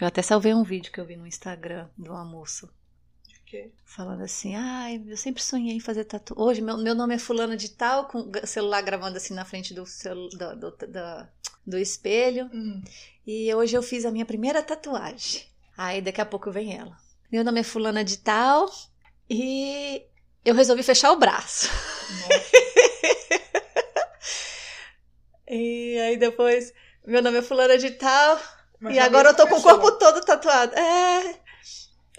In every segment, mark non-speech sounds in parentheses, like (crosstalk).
Eu até salvei um vídeo que eu vi no Instagram de uma moça De quê? falando assim: ai, eu sempre sonhei em fazer tatuagem. Hoje meu, meu nome é Fulana de Tal, com o celular gravando assim na frente do, celu- do, do, do- do espelho. Hum. E hoje eu fiz a minha primeira tatuagem. Aí daqui a pouco vem ela. Meu nome é Fulana de Tal e eu resolvi fechar o braço. (laughs) E aí depois, meu nome é Fulana de Tal Mas e agora eu tô com o corpo todo tatuado. É.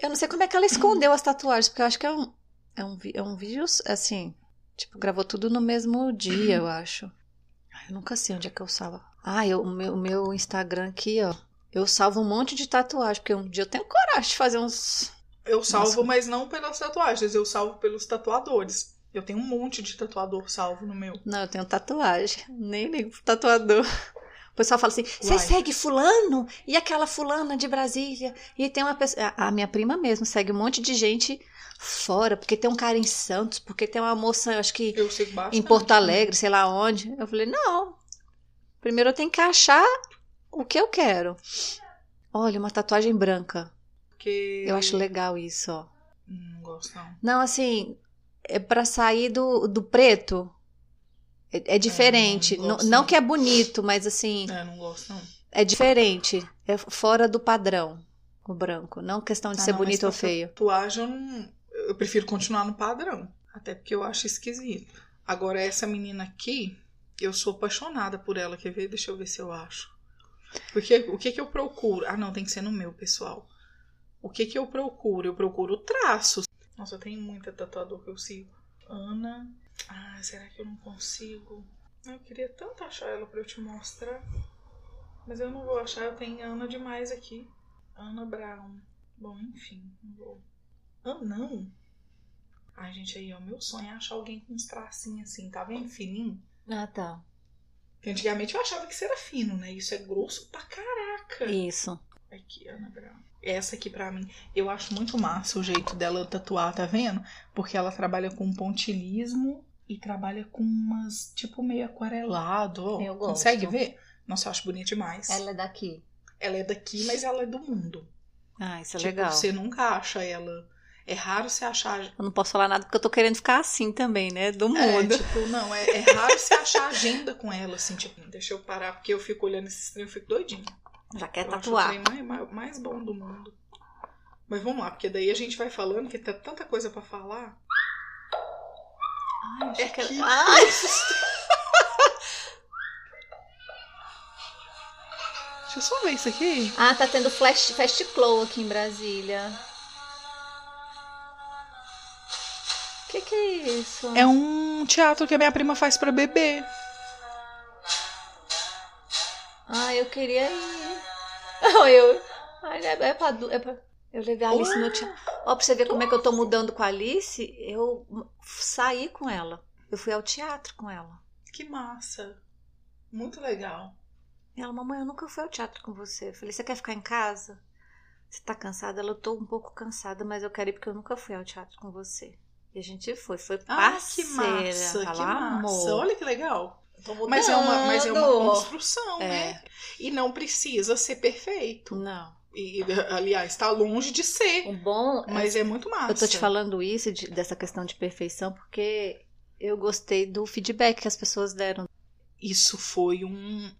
Eu não sei como é que ela escondeu as tatuagens, porque eu acho que é um, é um, é um vídeo assim. Tipo, gravou tudo no mesmo dia, eu acho. Eu nunca sei onde é que eu salvo. Ah, eu, o meu, meu Instagram aqui, ó. Eu salvo um monte de tatuagem, porque um dia eu tenho coragem de fazer uns. Eu salvo, Nossa. mas não pelas tatuagens, eu salvo pelos tatuadores. Eu tenho um monte de tatuador salvo no meu. Não, eu tenho tatuagem. Nem ligo pro tatuador. O pessoal fala assim: você segue Fulano? E aquela Fulana de Brasília? E tem uma pessoa. A minha prima mesmo segue um monte de gente fora, porque tem um cara em Santos, porque tem uma moça, eu acho que Eu em Porto Alegre, sei lá onde. Eu falei: não. Primeiro eu tenho que achar o que eu quero. Olha, uma tatuagem branca. Porque... Eu acho legal isso, ó. Não gosto, não. Não, assim, é pra sair do, do preto. É, é diferente. não não, não não. que é bonito, mas assim, É, não gosto, não. é diferente. É fora do padrão, o branco. Não questão de Ah, ser não, bonito ou feio. Tatuagem eu não. Eu prefiro continuar no padrão. Até porque eu acho esquisito. Agora, essa menina aqui, eu sou apaixonada por ela. Quer ver? Deixa eu ver se eu acho. Porque o que que eu procuro? Ah, não, tem que ser no meu, pessoal. O que que eu procuro? Eu procuro traços. Nossa, eu tenho muita tatuador que eu sigo. Ana. Ah, será que eu não consigo? Eu queria tanto achar ela pra eu te mostrar. Mas eu não vou achar, eu tenho Ana demais aqui. Ana Brown. Bom, enfim, não vou. Ah, não. Ai, gente, aí, ó, meu sonho é achar alguém com uns tracinhos assim, tá vendo? Fininho. Ah, tá. Porque antigamente eu achava que isso era fino, né? Isso é grosso pra caraca. Isso. Aqui, Ana Brown. Essa aqui pra mim, eu acho muito massa o jeito dela tatuar, tá vendo? Porque ela trabalha com pontilismo e trabalha com umas, tipo, meio aquarelado. Eu gosto. Consegue ver? Nossa, eu acho bonito demais. Ela é daqui. Ela é daqui, mas ela é do mundo. Ah, isso é tipo, legal. você nunca acha ela. É raro você achar. Eu não posso falar nada porque eu tô querendo ficar assim também, né? Do É, mundo. tipo, não, é, é raro você achar agenda com ela, assim, tipo, deixa eu parar, porque eu fico olhando esse trem, eu fico doidinha. Já quer eu acho tatuar. o trem mais, mais, mais bom do mundo. Mas vamos lá, porque daí a gente vai falando que tá tanta coisa pra falar. Ai, É achei que que- Ai, (laughs) Deixa eu só ver isso aqui. Ah, tá tendo flash, Fast Glow aqui em Brasília. O que, que é isso? É um teatro que a minha prima faz pra bebê. Ah, eu queria ir. (laughs) Eu. Ai, é, é pra, é pra- Eu levei a Alice no teatro. Ó, pra você ver como é que eu tô mudando com a Alice, eu saí com ela. Eu fui ao teatro com ela. Que massa. Muito legal. E ela, mamãe, eu nunca fui ao teatro com você. Eu falei, você quer ficar em casa? Você tá cansada? Ela, eu tô um pouco cansada, mas eu quero ir porque eu nunca fui ao teatro com você. E a gente foi, foi Ah, parceira. que massa, que Fala, massa. amor. Olha que legal. Mas é uma, mas é uma construção, É. né? E não precisa ser perfeito. Não. E, aliás, tá longe de ser. O bom Mas é muito massa. Eu tô te falando isso, de- dessa questão de perfeição, porque eu gostei do feedback que as pessoas deram. Isso foi um,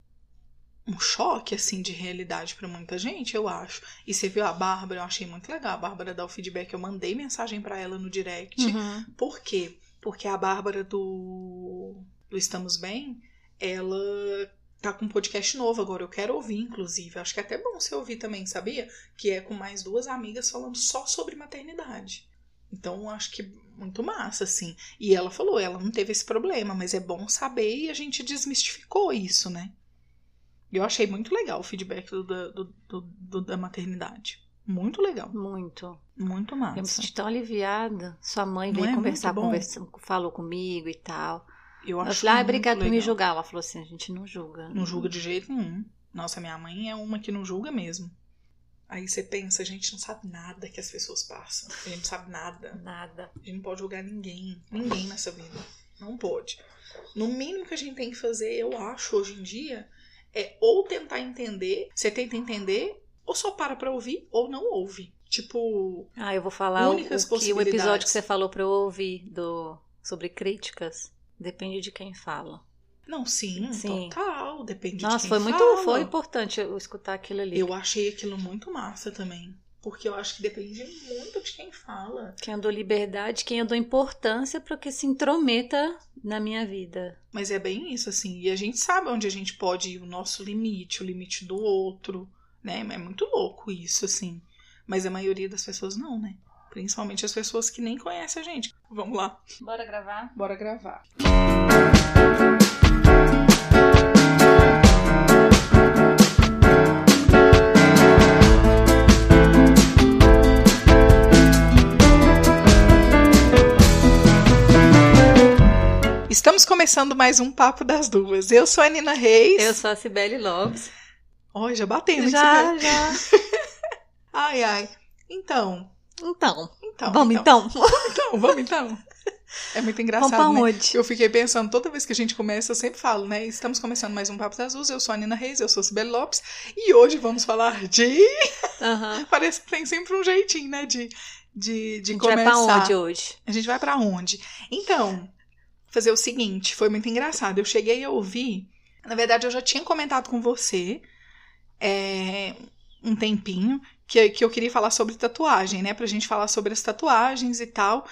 um choque, assim, de realidade pra muita gente, eu acho. E você viu a Bárbara, eu achei muito legal. A Bárbara dá o feedback, eu mandei mensagem pra ela no direct. Uhum. Por quê? Porque a Bárbara do, do Estamos Bem, ela tá com um podcast novo agora. Eu quero ouvir, inclusive. Acho que é até bom você ouvir também, sabia? Que é com mais duas amigas falando só sobre maternidade. Então, acho que muito massa, assim. E ela falou, ela não teve esse problema, mas é bom saber e a gente desmistificou isso, né? Eu achei muito legal o feedback do, do- do- da maternidade. Muito legal. Muito. Muito Eu me massa. senti tão aliviada. Sua mãe veio é conversar, conversou, falou comigo e tal. Eu, acho falei, ah, muito obrigada por me julgar. Ela falou assim, a gente não julga. Não julga de jeito nenhum. Nossa, minha mãe é uma que não julga mesmo. Aí você pensa, a gente não sabe nada que as pessoas passam. A gente não sabe nada. Nada. A gente não pode julgar ninguém. Ninguém nessa vida. Não pode. No mínimo que a gente tem que fazer, eu acho, hoje em dia, é ou tentar entender. Você tenta entender ou só para pra ouvir ou não ouve. Tipo, Ah, eu vou falar o, Únicas o, que, o episódio que você falou pra eu ouvir do, sobre críticas. Depende de quem fala. não, sim, Sim. total, depende de Nossa, quem foi muito fala. foi importante eu escutar aquilo ali. Eu achei aquilo muito massa também. Porque eu acho que depende muito de quem fala. Quem eu dou liberdade, quem eu dou importância para que se intrometa na minha vida. Mas é bem isso, assim. E a gente sabe onde a gente pode ir, o nosso limite, o limite do outro, né? É muito louco isso, assim. Mas a maioria das pessoas não, né? Principalmente as pessoas que nem conhecem a gente. Vamos lá, Bora gravar? bora gravar. Estamos começando mais um Papo das Duas. Eu sou a Nina Reis. Eu sou a Cibele Lopes. Ó, já batendo, já, já. já. (laughs) Ai, ai. Então, Então, então. vamos então. Então, vamos então. É muito Vamos engraçado, pra né? onde? Eu fiquei pensando, toda vez que a gente começa, eu sempre falo, né? Estamos começando mais um Papo das Duas. Eu sou a Nina Reis, eu sou a Sibeli Lopes. E hoje vamos falar de... Aham. (laughs) Parece que tem sempre um jeitinho, né? De, de, A de gente vai começar. pra onde hoje? A gente vai pra onde? Então, fazer o seguinte, foi muito engraçado. Eu cheguei a ouvir, na verdade eu já tinha comentado com você é, um tempinho que, que eu queria falar sobre tatuagem, né? Pra gente falar sobre as tatuagens e tal.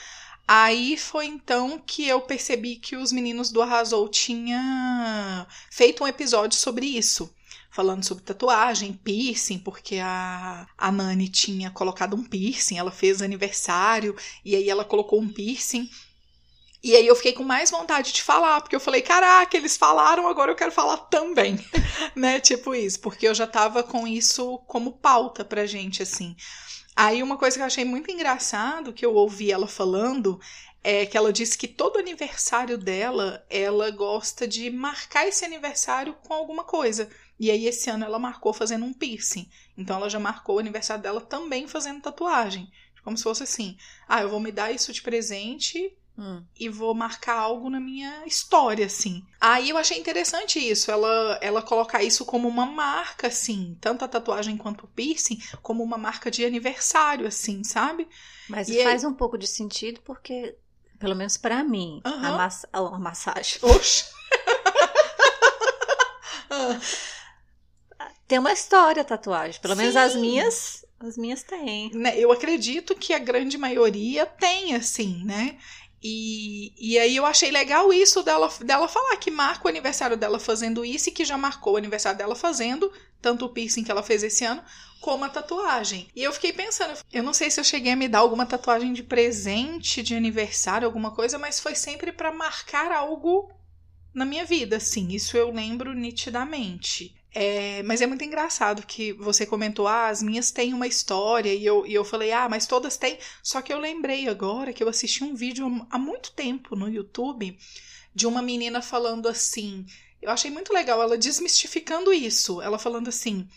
Aí foi então que eu percebi que os meninos do Arrasou tinham feito um episódio sobre isso. Falando sobre tatuagem, piercing, porque a, a Nani tinha colocado um piercing, ela fez aniversário, e aí ela colocou um piercing. E aí eu fiquei com mais vontade de falar, porque eu falei, caraca, eles falaram, agora eu quero falar também. (laughs) né? Tipo isso, porque eu já tava com isso como pauta pra gente, assim. Aí uma coisa que eu achei muito engraçado, que eu ouvi ela falando, é que ela disse que todo aniversário dela, ela gosta de marcar esse aniversário com alguma coisa. E aí esse ano ela marcou fazendo um piercing. Então ela já marcou o aniversário dela também fazendo tatuagem. Como se fosse assim: ah, eu vou me dar isso de presente Hum. e vou marcar algo na minha história, assim. Aí eu achei interessante isso, ela, ela colocar isso como uma marca, assim, tanto a tatuagem quanto o piercing, como uma marca de aniversário, assim, sabe? Mas E aí- faz um pouco de sentido porque, pelo menos pra mim, a, Aham. massa- a massagem Oxe! (laughs) Tem uma história a tatuagem. Pelo menos Sim. as minhas, as minhas têm. né, eu acredito que a grande maioria tem, assim, né? E, e aí eu achei legal isso dela, dela falar que marca o aniversário dela fazendo isso e que já marcou o aniversário dela fazendo, tanto o piercing que ela fez esse ano, como a tatuagem. E eu fiquei pensando, eu não sei se eu cheguei a me dar alguma tatuagem de presente, de aniversário, alguma coisa, mas foi sempre pra marcar algo na minha vida, assim. Isso eu lembro nitidamente. É, mas é muito engraçado que você comentou, ah, as minhas têm uma história, e eu, e eu falei, ah, mas todas têm. Só que eu lembrei agora que eu assisti um vídeo há muito tempo no YouTube de uma menina falando assim. Eu achei muito legal ela desmistificando isso. Ela falando assim.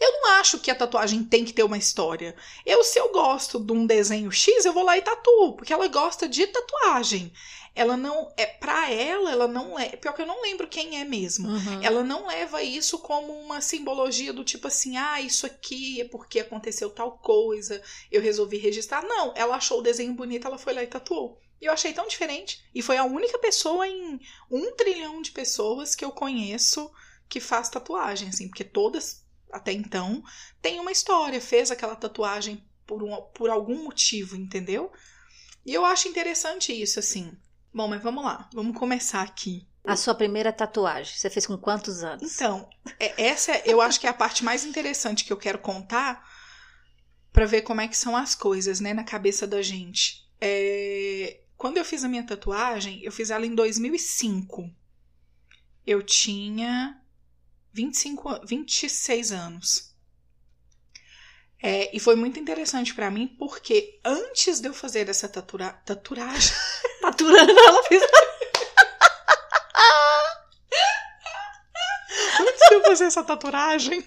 Eu não acho que a tatuagem tem que ter uma história. Eu, se eu gosto de um desenho X, eu vou lá e tatuo, porque ela gosta de tatuagem. Ela não. é Pra ela, ela não é. Pior que eu não lembro quem é mesmo. Uhum. Ela não leva isso como uma simbologia do tipo assim, ah, isso aqui é porque aconteceu tal coisa, eu resolvi registrar. Não, ela achou o desenho bonito, ela foi lá e tatuou. E eu achei tão diferente. E foi a única pessoa em um trilhão de pessoas que eu conheço que faz tatuagem, assim, porque todas, até então, têm uma história, fez aquela tatuagem por, um, por algum motivo, entendeu? E eu acho interessante isso, assim. Bom, mas vamos lá, vamos começar aqui. A sua primeira tatuagem, você fez com quantos anos? Então, é- essa é- eu acho que é a parte mais interessante que eu quero contar pra ver como é que são as coisas, né, na cabeça da gente. É, Quando eu fiz a minha tatuagem, eu fiz ela em 2005. Eu tinha 25, an- 26 anos. É, e foi muito interessante pra mim porque antes de eu fazer essa tatura, taturagem, (laughs) Taturando, ela fez. (laughs) Antes de eu fazer essa tatuagem.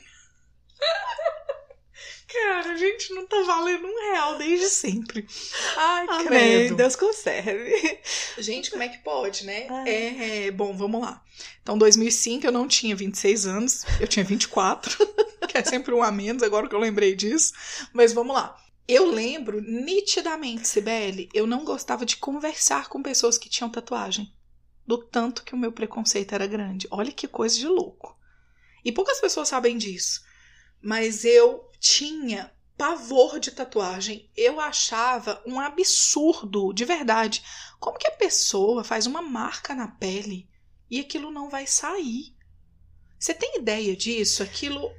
Cara, a gente não tá valendo um real desde sempre. Ai, Amém, credo. Deus conserve. Gente, como é que pode, né? É, é, bom, vamos lá. Então, 2005 eu não tinha 26 anos, eu tinha 24. (laughs) que é sempre um a menos, agora que eu lembrei disso. Mas vamos lá. Eu lembro nitidamente, Sibeli, eu não gostava de conversar com pessoas que tinham tatuagem. Do tanto que o meu preconceito era grande. Olha que coisa de louco. E poucas pessoas sabem disso. Mas eu tinha pavor de tatuagem. Eu achava um absurdo, de verdade. Como que a pessoa faz uma marca na pele e aquilo não vai sair? Você tem ideia disso? Aquilo.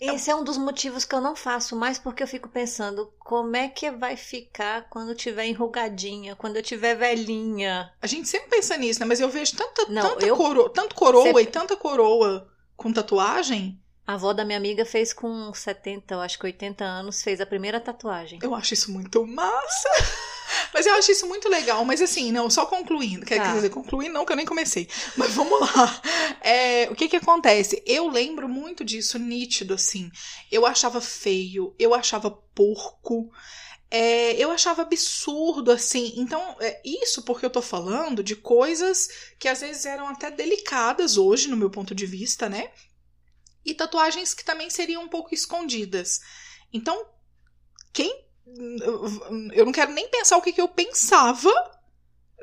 Esse é um dos motivos que eu não faço mais, porque eu fico pensando como é que vai ficar quando tiver enrugadinha, quando eu tiver velhinha. A gente sempre pensa nisso, né? Mas eu vejo tanta, Não, tanta eu- coro... tanto coroa Você- e tanta coroa com tatuagem. A avó da minha amiga fez com 70, eu acho que 80 anos, fez a primeira tatuagem. Eu acho isso muito massa. (laughs) Mas eu acho isso muito legal. Mas assim, não, só concluindo. Quer, Tá. quer dizer, concluindo não, que eu nem comecei. Mas vamos lá. É, o que que acontece? Eu lembro muito disso, nítido, assim. Eu achava feio, eu achava porco. é, eu achava absurdo, assim. Então, é isso porque eu tô falando de coisas que às vezes eram até delicadas hoje, no meu ponto de vista, né? E tatuagens que também seriam um pouco escondidas. Então, quem eu não quero nem pensar o que, que eu pensava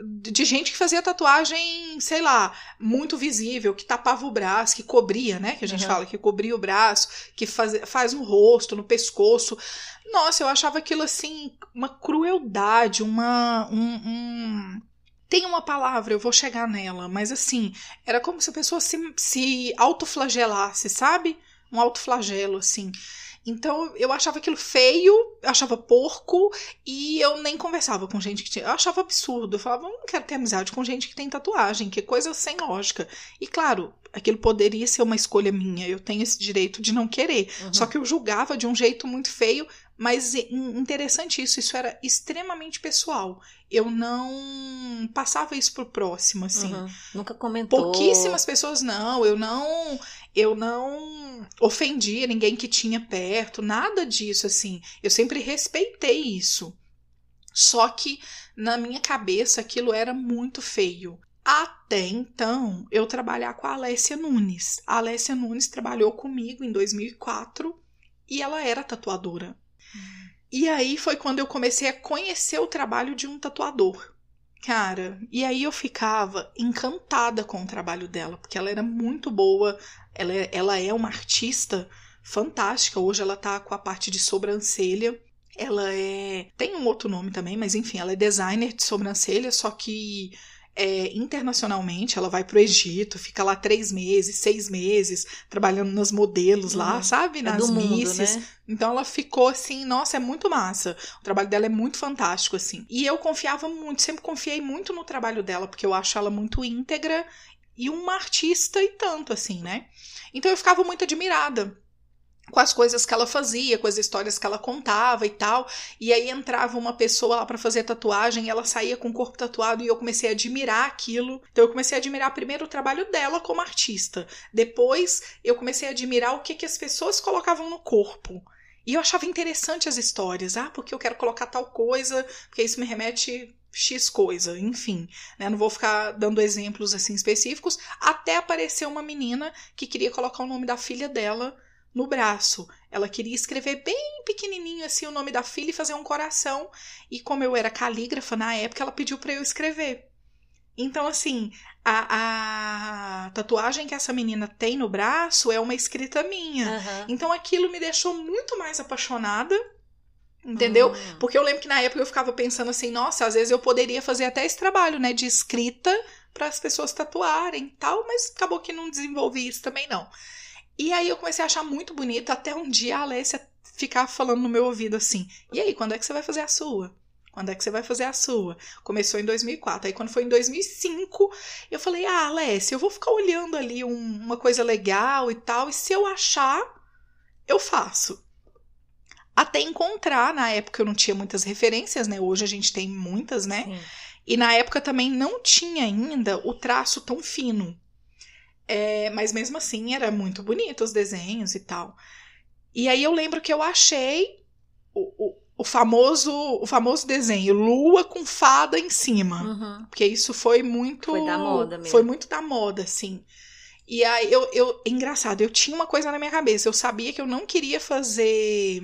de gente que fazia tatuagem, sei lá, muito visível, que tapava o braço, que cobria, né? Que a gente Uhum. fala que cobria o braço, que faz, faz no rosto, no pescoço. Nossa, eu achava aquilo assim, uma crueldade, uma. Um, um- Tem uma palavra, eu vou chegar nela, mas assim, era como se a pessoa se, se autoflagelasse, sabe? Um autoflagelo, assim. Então eu achava aquilo feio, achava porco e eu nem conversava com gente que tinha. Eu achava absurdo. Eu falava, eu não quero ter amizade com gente que tem tatuagem, que coisa sem lógica. E claro, aquilo poderia ser uma escolha minha, eu tenho esse direito de não querer. Uhum. Só que eu julgava de um jeito muito feio, mas é in- interessante isso, isso era extremamente pessoal. Eu não passava isso pro próximo, assim. Uhum. Nunca comentou. Pouquíssimas pessoas não, eu não, eu não ofendia ninguém que tinha perto, nada disso assim. Eu sempre respeitei isso. Só que na minha cabeça aquilo era muito feio. Até então, eu trabalhar com a Alessia Nunes. A Alessia Nunes trabalhou comigo em 2004 e ela era tatuadora. E aí foi quando eu comecei a conhecer o trabalho de um tatuador. Cara, e aí eu ficava encantada com o trabalho dela, porque ela era muito boa, ela é, ela é uma artista fantástica. Hoje ela tá com a parte de sobrancelha. Ela é. Tem um outro nome também, mas enfim, ela é designer de sobrancelha, só que é, internacionalmente ela vai pro Egito, fica lá três meses, seis meses, trabalhando nas modelos lá, Uhum. sabe? É Nas mundo, misses. né? Então ela ficou assim, nossa, é muito massa. O trabalho dela é muito fantástico, assim. E eu confiava muito, sempre confiei muito no trabalho dela, porque eu acho ela muito íntegra e uma artista e tanto, assim, né? Então eu ficava muito admirada com as coisas que ela fazia, com as histórias que ela contava e tal. E aí entrava uma pessoa lá pra fazer tatuagem, ela saía com o corpo tatuado e eu comecei a admirar aquilo. Então eu comecei a admirar primeiro o trabalho dela como artista. Depois eu comecei a admirar o que, que as pessoas colocavam no corpo. E eu achava interessante as histórias. Ah, porque eu quero colocar tal coisa, porque isso me remete X coisa, enfim, né? Não vou ficar dando exemplos assim específicos, até apareceu uma menina que queria colocar o nome da filha dela no braço. Ela queria escrever bem pequenininho assim o nome da filha e fazer um coração. E como eu era calígrafa na época, ela pediu para eu escrever. Então, assim, a, a tatuagem que essa menina tem no braço é uma escrita minha. Aham. Então aquilo me deixou muito mais apaixonada, entendeu? Hum. Porque eu lembro que na época eu ficava pensando assim, nossa, às vezes eu poderia fazer até esse trabalho, né, de escrita para as pessoas tatuarem e tal, mas acabou que não desenvolvi isso também não. E aí eu comecei a achar muito bonito até um dia a Alessia ficar falando no meu ouvido assim: "E aí, quando é que você vai fazer a sua?" Quando é que você vai fazer a sua? Começou em 2004. Aí, quando foi em 2005, eu falei: Ah, Alessia, eu vou ficar olhando ali um- uma coisa legal e tal. E se eu achar, eu faço. Até encontrar, na época eu não tinha muitas referências, né? Hoje a gente tem muitas, né? Sim. E na época também não tinha ainda o traço tão fino. É, mas mesmo assim era muito bonito os desenhos e tal. E aí eu lembro que eu achei o, o, o famoso o famoso desenho lua com fada em cima. Uhum. Porque isso foi muito. Foi da moda mesmo. Foi muito da moda, assim. E aí eu, eu. Engraçado, eu tinha uma coisa na minha cabeça. Eu sabia que eu não queria fazer.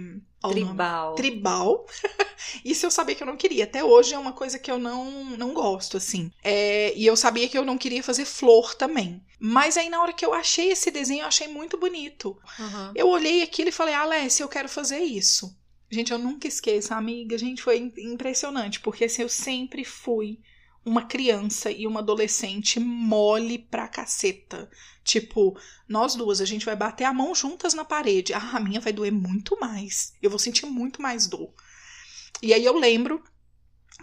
Tribal. Tribal. (laughs) Isso eu sabia que eu não queria. Até hoje é uma coisa que eu não, não gosto, assim. É, e eu sabia que eu não queria fazer flor também. Mas aí, na hora que eu achei esse desenho, eu achei muito bonito. Uhum. Eu olhei aquilo e falei, Alessia, eu quero fazer isso. Gente, eu nunca esqueço, amiga. Gente, foi im- impressionante, porque assim, eu sempre fui uma criança e uma adolescente mole pra caceta. Tipo, nós duas, a gente vai bater a mão juntas na parede. Ah, a minha vai doer muito mais. Eu vou sentir muito mais dor. E aí eu lembro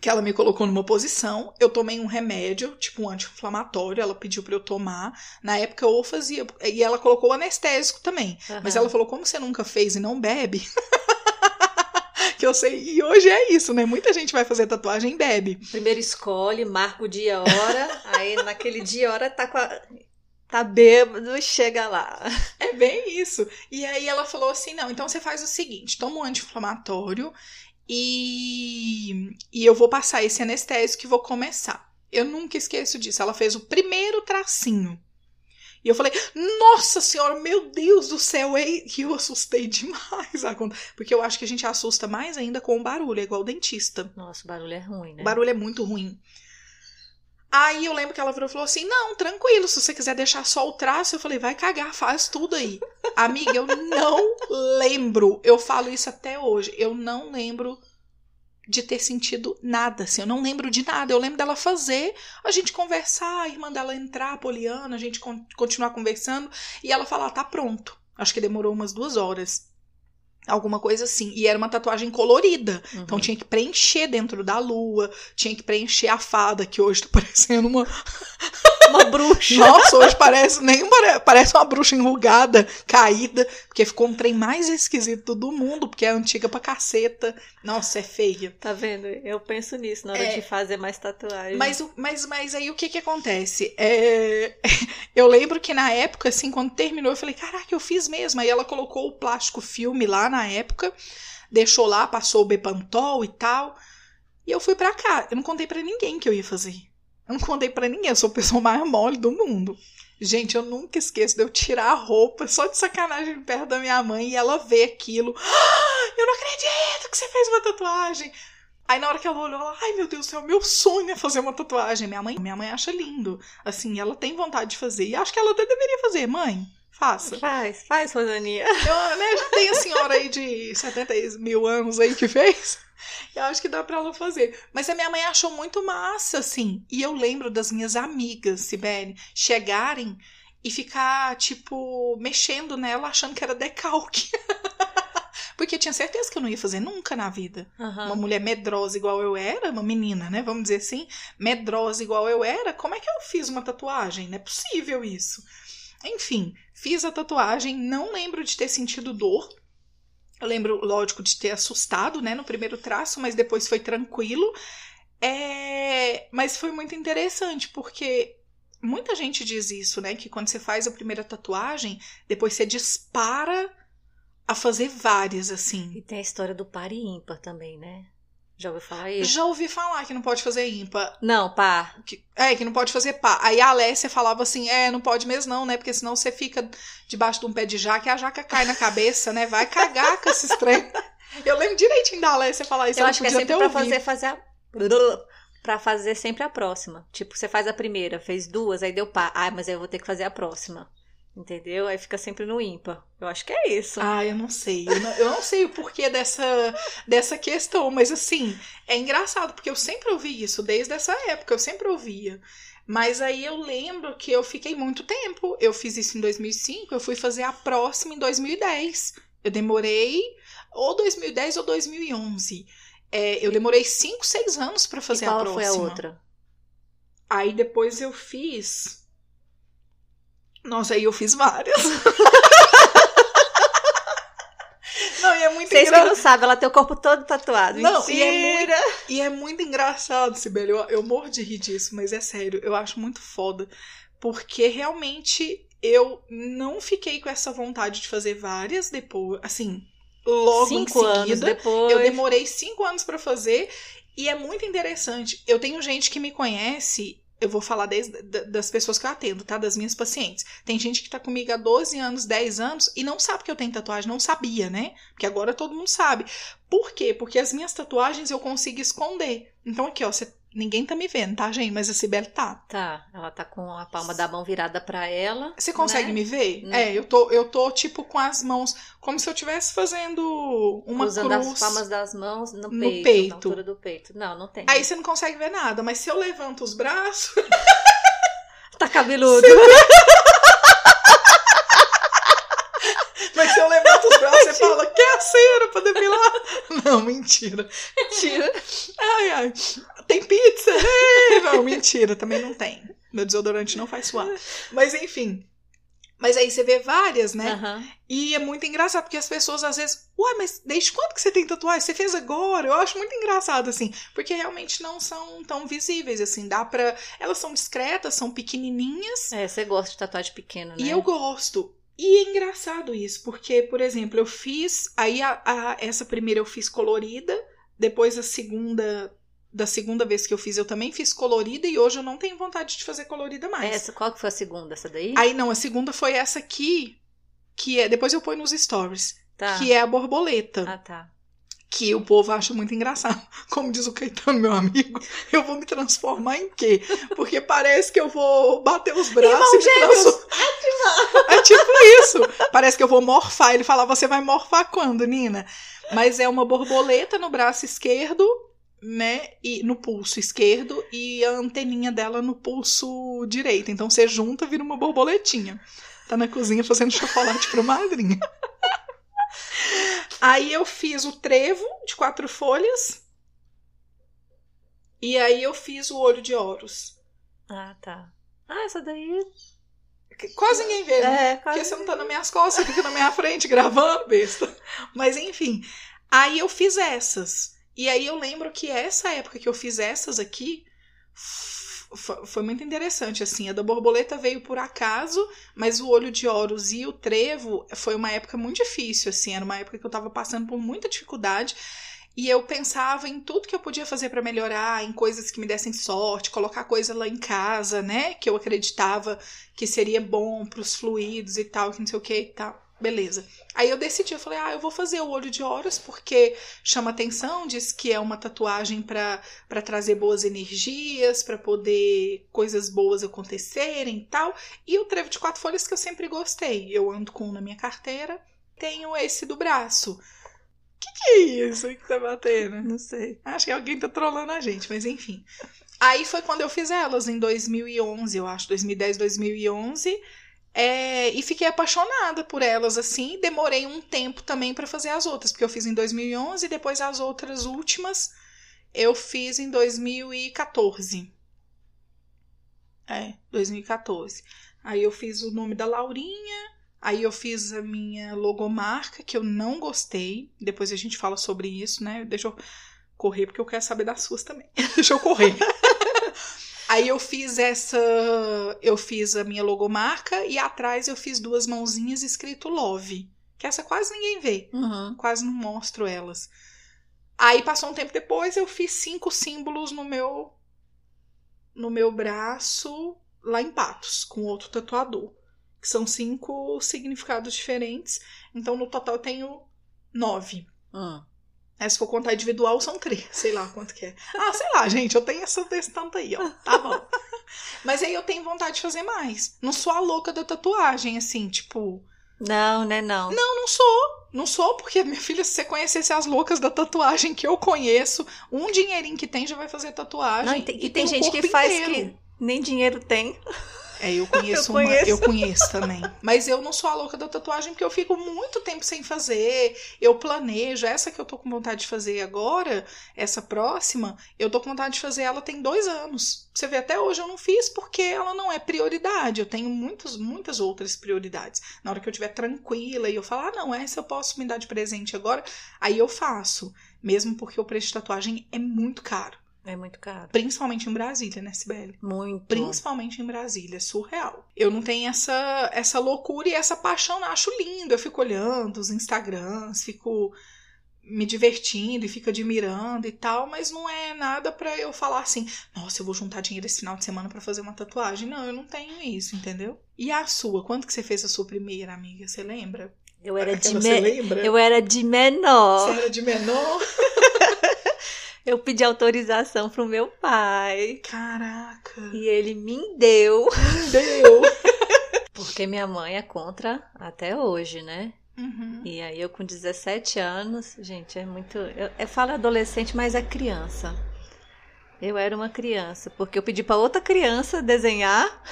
que ela me colocou numa posição, eu tomei um remédio, tipo um anti-inflamatório, ela pediu pra eu tomar. Na época eu fazia, e ela colocou o anestésico também. Mas Aham. ela falou, como você nunca fez e não bebe, (laughs) (laughs) que eu sei, e hoje é isso, né? Muita gente vai fazer tatuagem e bebe. Primeiro escolhe, marca o dia e hora, (laughs) aí naquele dia e hora tá com a... Tá bêbado, chega lá. É bem isso. E aí ela falou assim: não, então você faz o seguinte: toma um anti-inflamatório e, e eu vou passar esse anestésico e vou começar. Eu nunca esqueço disso. Ela fez o primeiro tracinho. E eu falei, nossa senhora, meu Deus do céu, e eu assustei (laughs) demais. a conta. Porque eu acho que a gente assusta mais ainda com o barulho, é igual o dentista. Nossa, o barulho é ruim, né? O barulho é muito ruim. Aí eu lembro que ela virou e falou assim: Não, tranquilo, se você quiser deixar só o traço, eu falei: Vai cagar, faz tudo aí. Amiga, eu não (laughs) lembro. Eu falo isso até hoje. Eu não lembro de ter sentido nada, assim. Eu não lembro de nada. Eu lembro dela fazer, a gente conversar, a irmã dela entrar, a Poliana, a gente con- continuar conversando e ela falar: Tá pronto. Acho que demorou umas duas horas. Alguma coisa assim. E era uma tatuagem colorida. Uhum. Então tinha que preencher dentro da lua, tinha que preencher a fada, que hoje tá (laughs) parecendo uma. Uma bruxa. Nossa, hoje parece nem pare- parece uma bruxa enrugada, caída, porque ficou um trem mais esquisito do mundo, porque é antiga pra caceta. Nossa, é feia. Tá vendo? Eu penso nisso na hora É. de fazer mais tatuagem. Mas, mas, mas aí o que que acontece? É, (laughs) Eu lembro que na época, assim, quando terminou, eu falei, caraca, eu fiz mesmo. Aí ela colocou o plástico filme lá na época, deixou lá, passou o Bepantol e tal. E eu fui pra cá. Eu não contei pra ninguém que eu ia fazer. Eu não contei pra ninguém, eu sou a pessoa mais mole do mundo. Gente, eu nunca esqueço de eu tirar a roupa só de sacanagem perto da minha mãe e ela ver aquilo. Ah, eu não acredito que você fez uma tatuagem. Aí na hora que ela olhou, ela, ai meu Deus do céu, meu sonho é fazer uma tatuagem. Minha mãe, minha mãe acha lindo. Assim, ela tem vontade de fazer. E acho que ela até deveria fazer, mãe. Faça. Faz, faz, Rosaninha. Eu, né, já tem a senhora aí de 70 mil anos aí que fez. (laughs) Eu acho que dá pra ela fazer. Mas a minha mãe achou muito massa, assim. E eu lembro das minhas amigas, Sibeli, chegarem e ficar, tipo, mexendo nela, achando que era decalque. (laughs) Porque eu tinha certeza que eu não ia fazer nunca na vida. Aham. Uma mulher medrosa igual eu era, uma menina, né? Vamos dizer assim, medrosa igual eu era, como é que eu fiz uma tatuagem? Não é possível isso. Enfim, fiz a tatuagem, não lembro de ter sentido dor. Eu lembro, lógico, de ter assustado, né, no primeiro traço, mas depois foi tranquilo. É... Mas foi muito interessante, porque muita gente diz isso, né? Que quando você faz a primeira tatuagem, depois você dispara a fazer várias, assim. E tem a história do par e ímpar também, né? Já ouviu falar isso? Já ouvi falar que não pode fazer ímpar. Não, par. Que- é, que não pode fazer pá. Aí a Alessia falava assim: é, não pode mesmo não, né? Porque senão você fica debaixo de um pé de jaca e a jaca cai na cabeça, né? Vai cagar com esses trem. (laughs) Eu lembro direitinho da Alessia falar isso. Eu ela acho que é sempre pra fazer, fazer a... Pra fazer sempre a próxima. Tipo, você faz a primeira, fez duas, aí deu par. Ah, mas aí eu vou ter que fazer a próxima. Entendeu? Aí fica sempre no ímpar. Eu acho que é isso. Ah, eu não sei. Eu não, eu não sei o porquê dessa, dessa questão, mas assim, é engraçado, porque eu sempre ouvi isso, desde essa época, eu sempre ouvia. Mas aí eu lembro que eu fiquei muito tempo. Eu fiz isso em 2005, eu fui fazer a próxima em 2010. Eu demorei ou 2010 ou 2011. É, eu demorei 5, 6 anos pra fazer e qual a próxima. foi a outra? Aí depois eu fiz. Nossa, aí eu fiz várias. (laughs) Não, e é muito Vocês que engraçado. não sabem, ela tem o corpo todo tatuado. Não, e é Mentira! E é muito engraçado, Sibeli. Eu, eu morro de rir disso, mas é sério. Eu acho muito foda. Porque realmente eu não fiquei com essa vontade de fazer várias depois. Assim, logo Cinco em seguida. depois. Eu demorei cinco anos pra fazer. E é muito interessante. Eu tenho gente que me conhece eu vou falar desde, das pessoas que eu atendo, tá? Das minhas pacientes. Tem gente que tá comigo há 12 anos, 10 anos e não sabe que eu tenho tatuagem, não sabia, né? Porque agora todo mundo sabe. Por quê? Porque as minhas tatuagens eu consigo esconder. Então aqui, ó, você Ninguém tá me vendo, tá, gente? Mas a Cibele tá. Tá. Ela tá com a palma da mão virada para ela. Você consegue né? me ver? Não. É, eu tô, eu tô, tipo, com as mãos, como se eu estivesse fazendo uma Usando cruz. as palmas das mãos no, no peito, peito. Na altura do peito. Não, não tem. Aí você não consegue ver nada, mas se eu levanto os braços... (laughs) tá cabeludo. (laughs) Mas se eu levanto os braços, você fala, quer a cera pra depilar? (laughs) Não, mentira. Mentira. Ai, ai. Tem pizza? Não, mentira, também não tem. Meu desodorante não faz suar. Mas enfim. Mas aí você vê várias, né? Uhum. E é muito engraçado, porque as pessoas às vezes, uai, mas desde quando que você tem tatuagem? Você fez agora? Eu acho muito engraçado, assim, porque realmente não são tão visíveis, assim, dá pra. Elas são discretas, são pequenininhas. É, você gosta de tatuagem pequena, né? E eu gosto. E é engraçado isso, porque, por exemplo, eu fiz. Aí a, a, essa primeira eu fiz colorida, depois a segunda. Da segunda vez que eu fiz, eu também fiz colorida e hoje eu não tenho vontade de fazer colorida mais. Essa, qual que foi a segunda? Essa daí? Aí não, a segunda foi essa aqui, que é. Depois eu ponho nos stories. Tá. Que é a borboleta. Ah, tá que o povo acha muito engraçado. (laughs) Como diz o Caetano, meu amigo, eu vou me transformar em quê? Porque parece que eu vou bater os braços Irmão e gêmeos. É tipo isso. Parece que eu vou morfar. Ele fala, você vai morfar quando, Nina? Mas é uma borboleta no braço esquerdo, né? E no pulso esquerdo e a anteninha dela no pulso direito. Então você junta, vira uma borboletinha. Tá na cozinha fazendo chocolate pro madrinha. Aí eu fiz o trevo de quatro folhas. E aí eu fiz o olho de Horus. Ah, tá. Ah, essa daí. Quase ninguém vê, né? É, quase Porque você não tá na minhas costas, fica na minha frente gravando, besta. Mas enfim. Aí eu fiz essas. E aí eu lembro que essa época que eu fiz essas aqui foi muito interessante, assim. A da borboleta veio por acaso, mas o olho de Horus e o trevo foi uma época muito difícil, assim. Era uma época que eu tava passando por muita dificuldade. E eu pensava em tudo que eu podia fazer para melhorar, em coisas que me dessem sorte, colocar coisa lá em casa, né? Que eu acreditava que seria bom pros fluidos e tal, que não sei o que e tal. Beleza. Aí eu decidi, eu falei, ah, eu vou fazer o olho de Horus porque chama atenção, diz que é uma tatuagem para trazer boas energias, para poder coisas boas acontecerem e tal. E o trevo de quatro folhas que eu sempre gostei. Eu ando com um na minha carteira, tenho esse do braço. Que que é isso que tá batendo? Não sei. Acho que alguém tá trolando a gente, mas enfim. Aí foi quando eu fiz elas, em 2011, eu acho, 2010, 2011. É, e fiquei apaixonada por elas assim. Demorei um tempo também para fazer as outras, porque eu fiz em 2011 e depois as outras últimas eu fiz em 2014. É, 2014. Aí eu fiz o nome da Laurinha, aí eu fiz a minha logomarca, que eu não gostei. Depois a gente fala sobre isso, né? Deixa eu correr, porque eu quero saber das suas também. (laughs) Deixa eu correr. Aí eu fiz essa. Eu fiz a minha logomarca e atrás eu fiz duas mãozinhas escrito Love. Que essa quase ninguém vê. Uhum. Quase não mostro elas. Aí passou um tempo depois, eu fiz cinco símbolos no meu. No meu braço, lá em Patos, com outro tatuador. Que são cinco significados diferentes. Então, no total, eu tenho nove. Uhum. É, se for contar individual, são três. (laughs) Sei lá quanto que é. Ah, sei lá, gente. Eu tenho essa desse tanto aí, ó. Tá bom. (laughs) Mas aí eu tenho vontade de fazer mais. Não sou a louca da tatuagem, assim, tipo. Não, né, não. Não, não sou. Não sou, porque, minha filha, se você conhecesse as loucas da tatuagem que eu conheço, um dinheirinho que tem já vai fazer tatuagem. Não, e tem, e tem gente que faz inteiro. que nem dinheiro tem. É, eu conheço, Eu uma. conheço. Eu conheço também. Mas eu não sou a louca da tatuagem porque eu fico muito tempo sem fazer. Eu planejo. Essa que eu tô com vontade de fazer agora, essa próxima, eu tô com vontade de fazer ela tem dois anos. Você vê, até hoje eu não fiz porque ela não é prioridade. Eu tenho muitos, muitas outras prioridades. Na hora que eu estiver tranquila e eu falar, ah, não, essa eu posso me dar de presente agora, aí eu faço. Mesmo porque o preço de tatuagem é muito caro. É muito caro. Principalmente em Brasília, né, Sibeli? Muito. Principalmente em Brasília, surreal. Eu não tenho essa, essa loucura e essa paixão, não. acho lindo. Eu fico olhando os Instagrams, fico me divertindo e fico admirando e tal, mas não é nada pra eu falar assim, nossa, eu vou juntar dinheiro esse final de semana pra fazer uma tatuagem. Não, eu não tenho isso, entendeu? E a sua? Quando que você fez a sua primeira, amiga? Você lembra? Eu era de, Aquela, Você me... lembra? eu era de menor. Você era de menor? (laughs) Eu pedi autorização pro meu pai. Caraca. E ele me deu. Deu. (laughs) Porque minha mãe é contra até hoje, né? Uhum. E aí eu com 17 anos, gente, é muito. Eu, eu falo adolescente, mas é criança. Eu era uma criança, porque eu pedi para outra criança desenhar,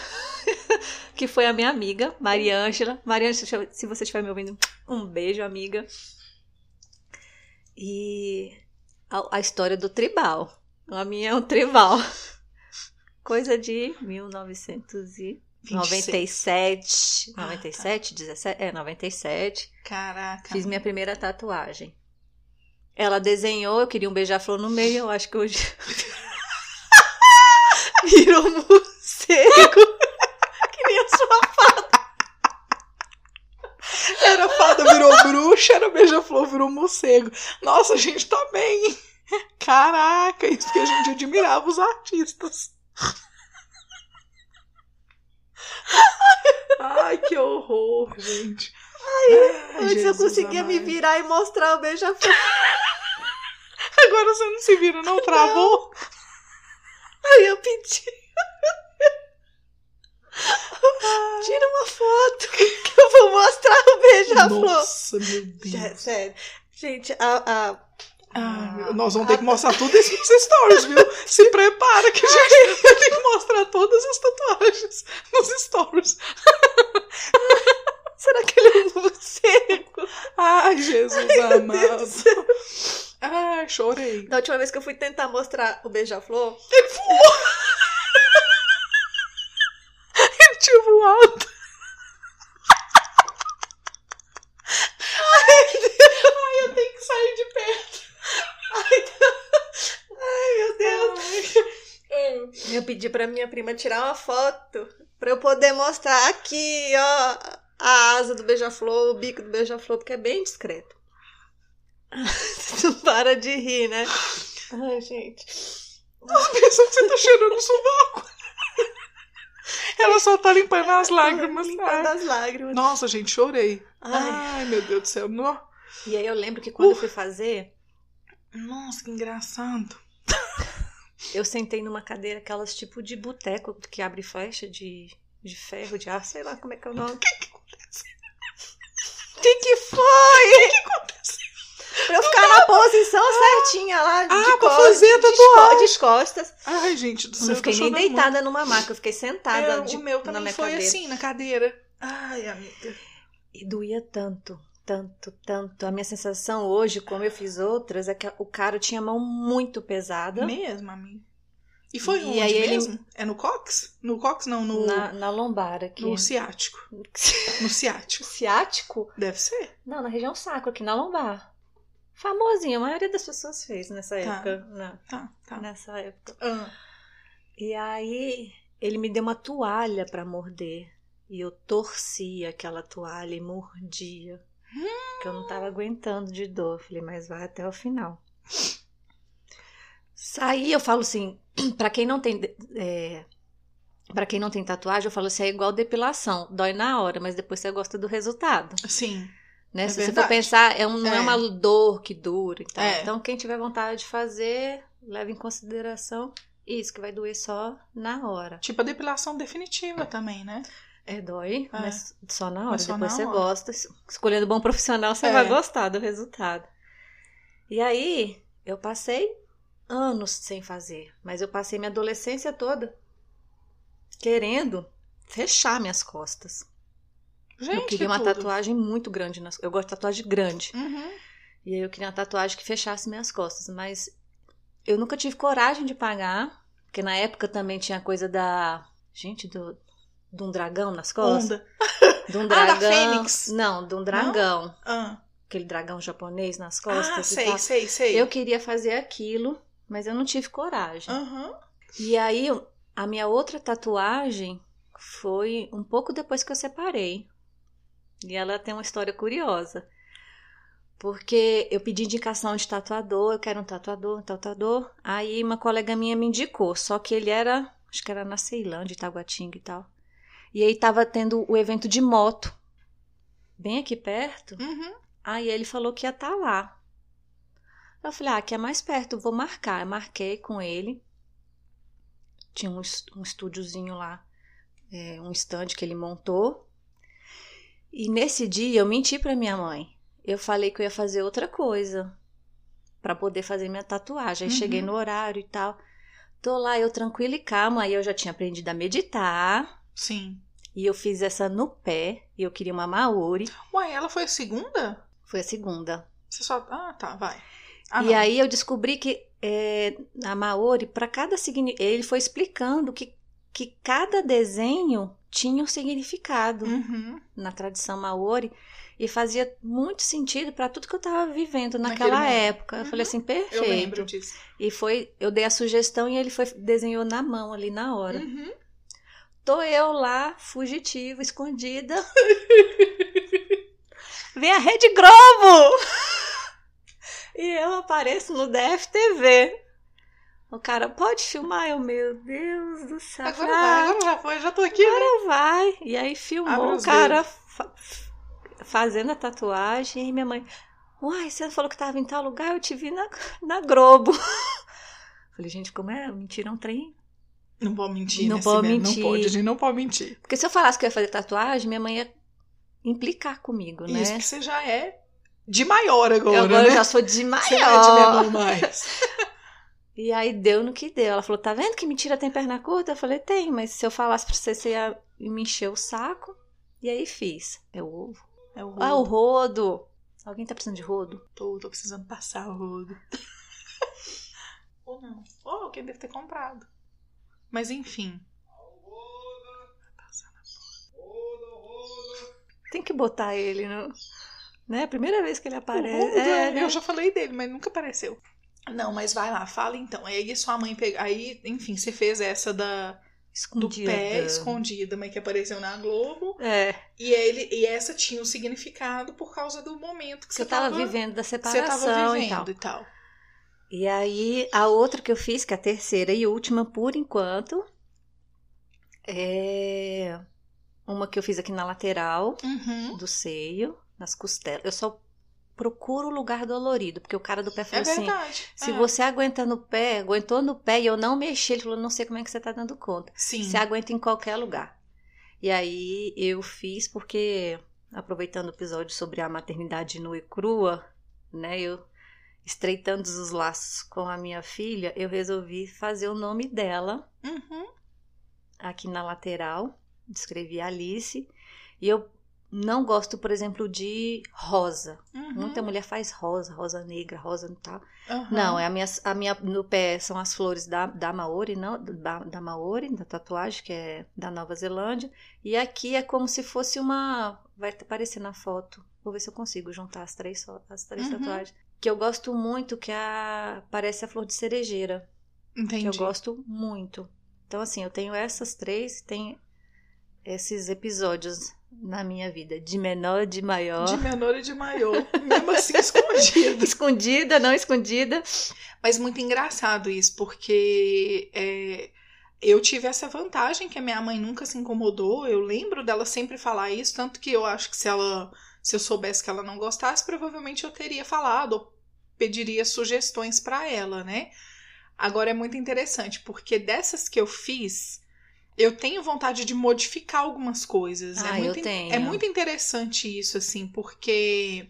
(laughs) que foi a minha amiga, Maria Ângela. Maria Ângela, se você estiver me ouvindo, um beijo, amiga. E a, a história do tribal. A minha é um tribal. (laughs) Coisa de 1997. 97, 17, é, 97. Caraca. Fiz minha primeira tatuagem. Ela desenhou, eu queria um beija-flor no meio, eu acho que hoje. (laughs) Virou um morcego. que nem a sua Era fada, era beija-flor, virou morcego. Nossa, a gente tá bem. Caraca, isso que a gente admirava os artistas. Ai, que horror, gente. Ai, Antes eu conseguia me amado. virar e mostrar o beija-flor. (laughs) Agora você não se vira, não travou? Aí eu pedi. (laughs) Tira uma foto (laughs) que eu vou mostrar o beija-flor. Nossa, meu Deus. Sério. Gente, a, a- Ai, meu- nós vamos ter que mostrar tudo isso nos stories, viu? (laughs) Se prepara que a gente vai ter que mostrar todas as tatuagens nos stories. será que ele é um morcego? Ai, Jesus Deus amado. Ai, chorei. Da última vez que eu fui tentar mostrar o beija-flor, Ele voou. Ele tinha voado. Ai, eu tenho que sair de perto. ai meu Deus, eu pedi pra minha prima tirar uma foto pra eu poder mostrar aqui, ó, a asa do beija-flor, o bico do beija-flor, porque é bem discreto. (laughs) Não para de rir, né? Ai, gente. Pensa que você tá cheirando o sovaco. Ela só tá limpando as lágrimas. Limpando Ai. as lágrimas. Nossa, gente, chorei. Ai. Ai, meu Deus do céu. No- E aí eu lembro que quando eu fui fazer, Nossa, que engraçado. (laughs) eu sentei numa cadeira, aquelas tipo de boteco que abre fecha de, de ferro, de ar, sei lá como é que é o nome. O que que aconteceu? O (laughs) que que foi? O que aconteceu? Pra eu ficar na posição certinha lá, de Ah, pra costas, fazer de, de costas. Ai, gente do céu. não fiquei nem deitada numa maca, eu fiquei sentada muito. É, de, o meu na também minha foi cadeira. assim, na cadeira. Ai, amiga. E doía tanto, tanto, tanto. A minha sensação hoje, como eu fiz outras, é que o cara tinha a mão muito pesada. Mesmo, amiga. E foi E onde aí ele- mesmo? É no cox? No cox não, no, Na, na lombar aqui. no ciático. (laughs) No ciático. Ciático? Deve ser. Não, na região sacro, aqui na lombar. Famosinho, a maioria das pessoas fez nessa Tá. época. na- Tá, tá. nessa época. Ah, E aí, ele me deu uma toalha pra morder. E eu torcia aquela toalha e mordia. Que eu não tava aguentando de dor. Falei, mas vai até o final. Saí, eu falo assim, (clears throat) pra quem não tem. É, para quem não tem tatuagem, eu falo assim, é igual depilação. Dói na hora, mas depois você gosta do resultado. sim. Né? É Se você verdade. for pensar, é um- não é. É. uma dor que dura. e tal. É. Então, quem tiver vontade de fazer, leve em consideração isso, que vai doer só na hora. Tipo a depilação definitiva também, né? É, dói, É. mas só na hora. Só Depois na você hora. gosta. Escolhendo bom profissional, você É. vai gostar do resultado. E aí, eu passei anos sem fazer. Mas eu passei minha adolescência toda querendo fechar minhas costas. Gente, eu queria uma tudo. tatuagem muito grande. Nas... Eu gosto de tatuagem grande. Uhum. E aí eu queria uma tatuagem que fechasse minhas costas, mas eu nunca tive coragem de pagar, porque na época também tinha coisa da. Gente, do. De um dragão nas costas? Onda. (laughs) De um Ah, da dragão. Fênix? Não, de um dragão. Ah, Aquele dragão japonês nas costas. ah sei, tal. sei, sei. Eu queria fazer aquilo, mas eu não tive coragem. Aham. E aí, a minha outra tatuagem foi um pouco depois que eu separei. E ela tem uma história curiosa. Porque eu pedi indicação de tatuador, eu quero um tatuador, um tatuador. Aí uma colega minha me indicou, só que ele era, acho que era na Ceilândia, Itaguatinga e tal. E aí tava tendo o evento de moto, bem aqui perto. Uhum. Aí ele falou que ia estar lá. Eu falei, ah, que é mais perto, vou marcar. Eu marquei com ele. Tinha um, um estúdiozinho lá, é, um stand que ele montou. E nesse dia eu menti pra minha mãe. Eu falei que eu ia fazer outra coisa pra poder fazer minha tatuagem. Aí Uhum. cheguei no horário e tal. Tô lá, eu tranquila e calma. Aí eu já tinha aprendido a meditar. Sim. E eu fiz essa no pé. E eu queria uma Maori. Uai, ela foi a segunda? Foi a segunda. Você só. Ah, tá, vai. Ah, e não. aí eu descobri que é, a Maori, para cada significado, ele foi explicando que, que cada desenho tinha um significado Uhum. na tradição Maori e fazia muito sentido para tudo que eu estava vivendo naquela época. Eu Uhum. falei assim, Eu perfeito. lembro disso. E foi, eu dei a sugestão e ele foi desenhou na mão ali na hora. Uhum. Tô eu lá, fugitiva, escondida. (laughs) Vem a Rede Globo! (laughs) e eu apareço no DFTV. O cara, pode filmar? Eu, meu Deus do céu. Agora vai, agora já foi, já tô aqui, né? agora vai. E aí filmou o cara fa- fazendo a tatuagem. E minha mãe, uai, você falou que tava em tal lugar, eu te vi na, na Globo. (laughs) Falei, gente, como é? Mentira, é um trem Não pode mentir, Não né, pode mentir. Não pode, a gente não pode mentir. Porque se eu falasse que eu ia fazer tatuagem, minha mãe ia implicar comigo, né? Isso, porque você já é de maior agora, eu, agora né? eu já sou de maior. Você não é de menor mais. (laughs) E aí deu no que deu. Ela falou: tá vendo que mentira tem perna curta? Eu falei: tem, mas se eu falasse pra você, você ia me encher o saco. E aí fiz. É o ovo. É o Ah, o rodo. rodo. Alguém tá precisando de rodo? Tô, tô precisando passar o rodo. (laughs) Ou não. Ou alguém deve ter comprado. Mas enfim. Tem que botar ele no. Né? Primeira vez que ele aparece. rodo, É, é, né? Eu já falei dele, mas nunca apareceu. Não, mas vai lá, fala então. Aí sua mãe pegou. Aí, enfim, você fez essa da, do Escondida. pé escondida, mas que apareceu na Globo. É. E, ele, e essa tinha o significado por causa do momento que Você você tava tava, vivendo da Você separação tava e tal. vivendo e tal. E aí, a outra que eu fiz, que é a terceira e última por enquanto, é uma que eu fiz aqui na lateral Uhum. do seio, nas costelas. Eu só procuro o lugar dolorido, porque o cara do pé É falou assim: verdade. se é. você aguenta no pé, aguentou no pé e eu não mexi, ele falou: não sei como é que você tá dando conta. Sim. Você aguenta em qualquer lugar. E aí eu fiz porque, aproveitando o episódio sobre a maternidade nua e crua, né, eu estreitando os laços com a minha filha, eu resolvi fazer o nome dela Uhum. aqui na lateral, escrevi Alice, e eu não gosto, por exemplo, de rosa. Uhum. Muita mulher faz rosa, rosa negra, rosa e tal. Uhum. Não, é a minha, a minha no pé são as flores da, da Maori, não, da, da Maori, da tatuagem, que é da Nova Zelândia. E aqui é como se fosse uma. Vai aparecer na foto. Vou ver se eu consigo juntar as três, as três Uhum. tatuagens. Que eu gosto muito, que é a, parece a flor de cerejeira. Entendi. Que eu gosto muito. Então, assim, eu tenho essas três, tem esses episódios na minha vida. De menor, de maior. De menor e de maior. Mesmo assim, escondido. (laughs) Escondida, não escondida. Mas muito engraçado isso, porque é, eu tive essa vantagem que a minha mãe nunca se incomodou. Eu lembro dela sempre falar isso, tanto que eu acho que se ela, se eu soubesse que ela não gostasse, provavelmente eu teria falado ou pediria sugestões pra ela, né? Agora é muito interessante, porque dessas que eu fiz, eu tenho vontade de modificar algumas coisas. Ah, é muito, eu tenho. É muito interessante isso, assim, porque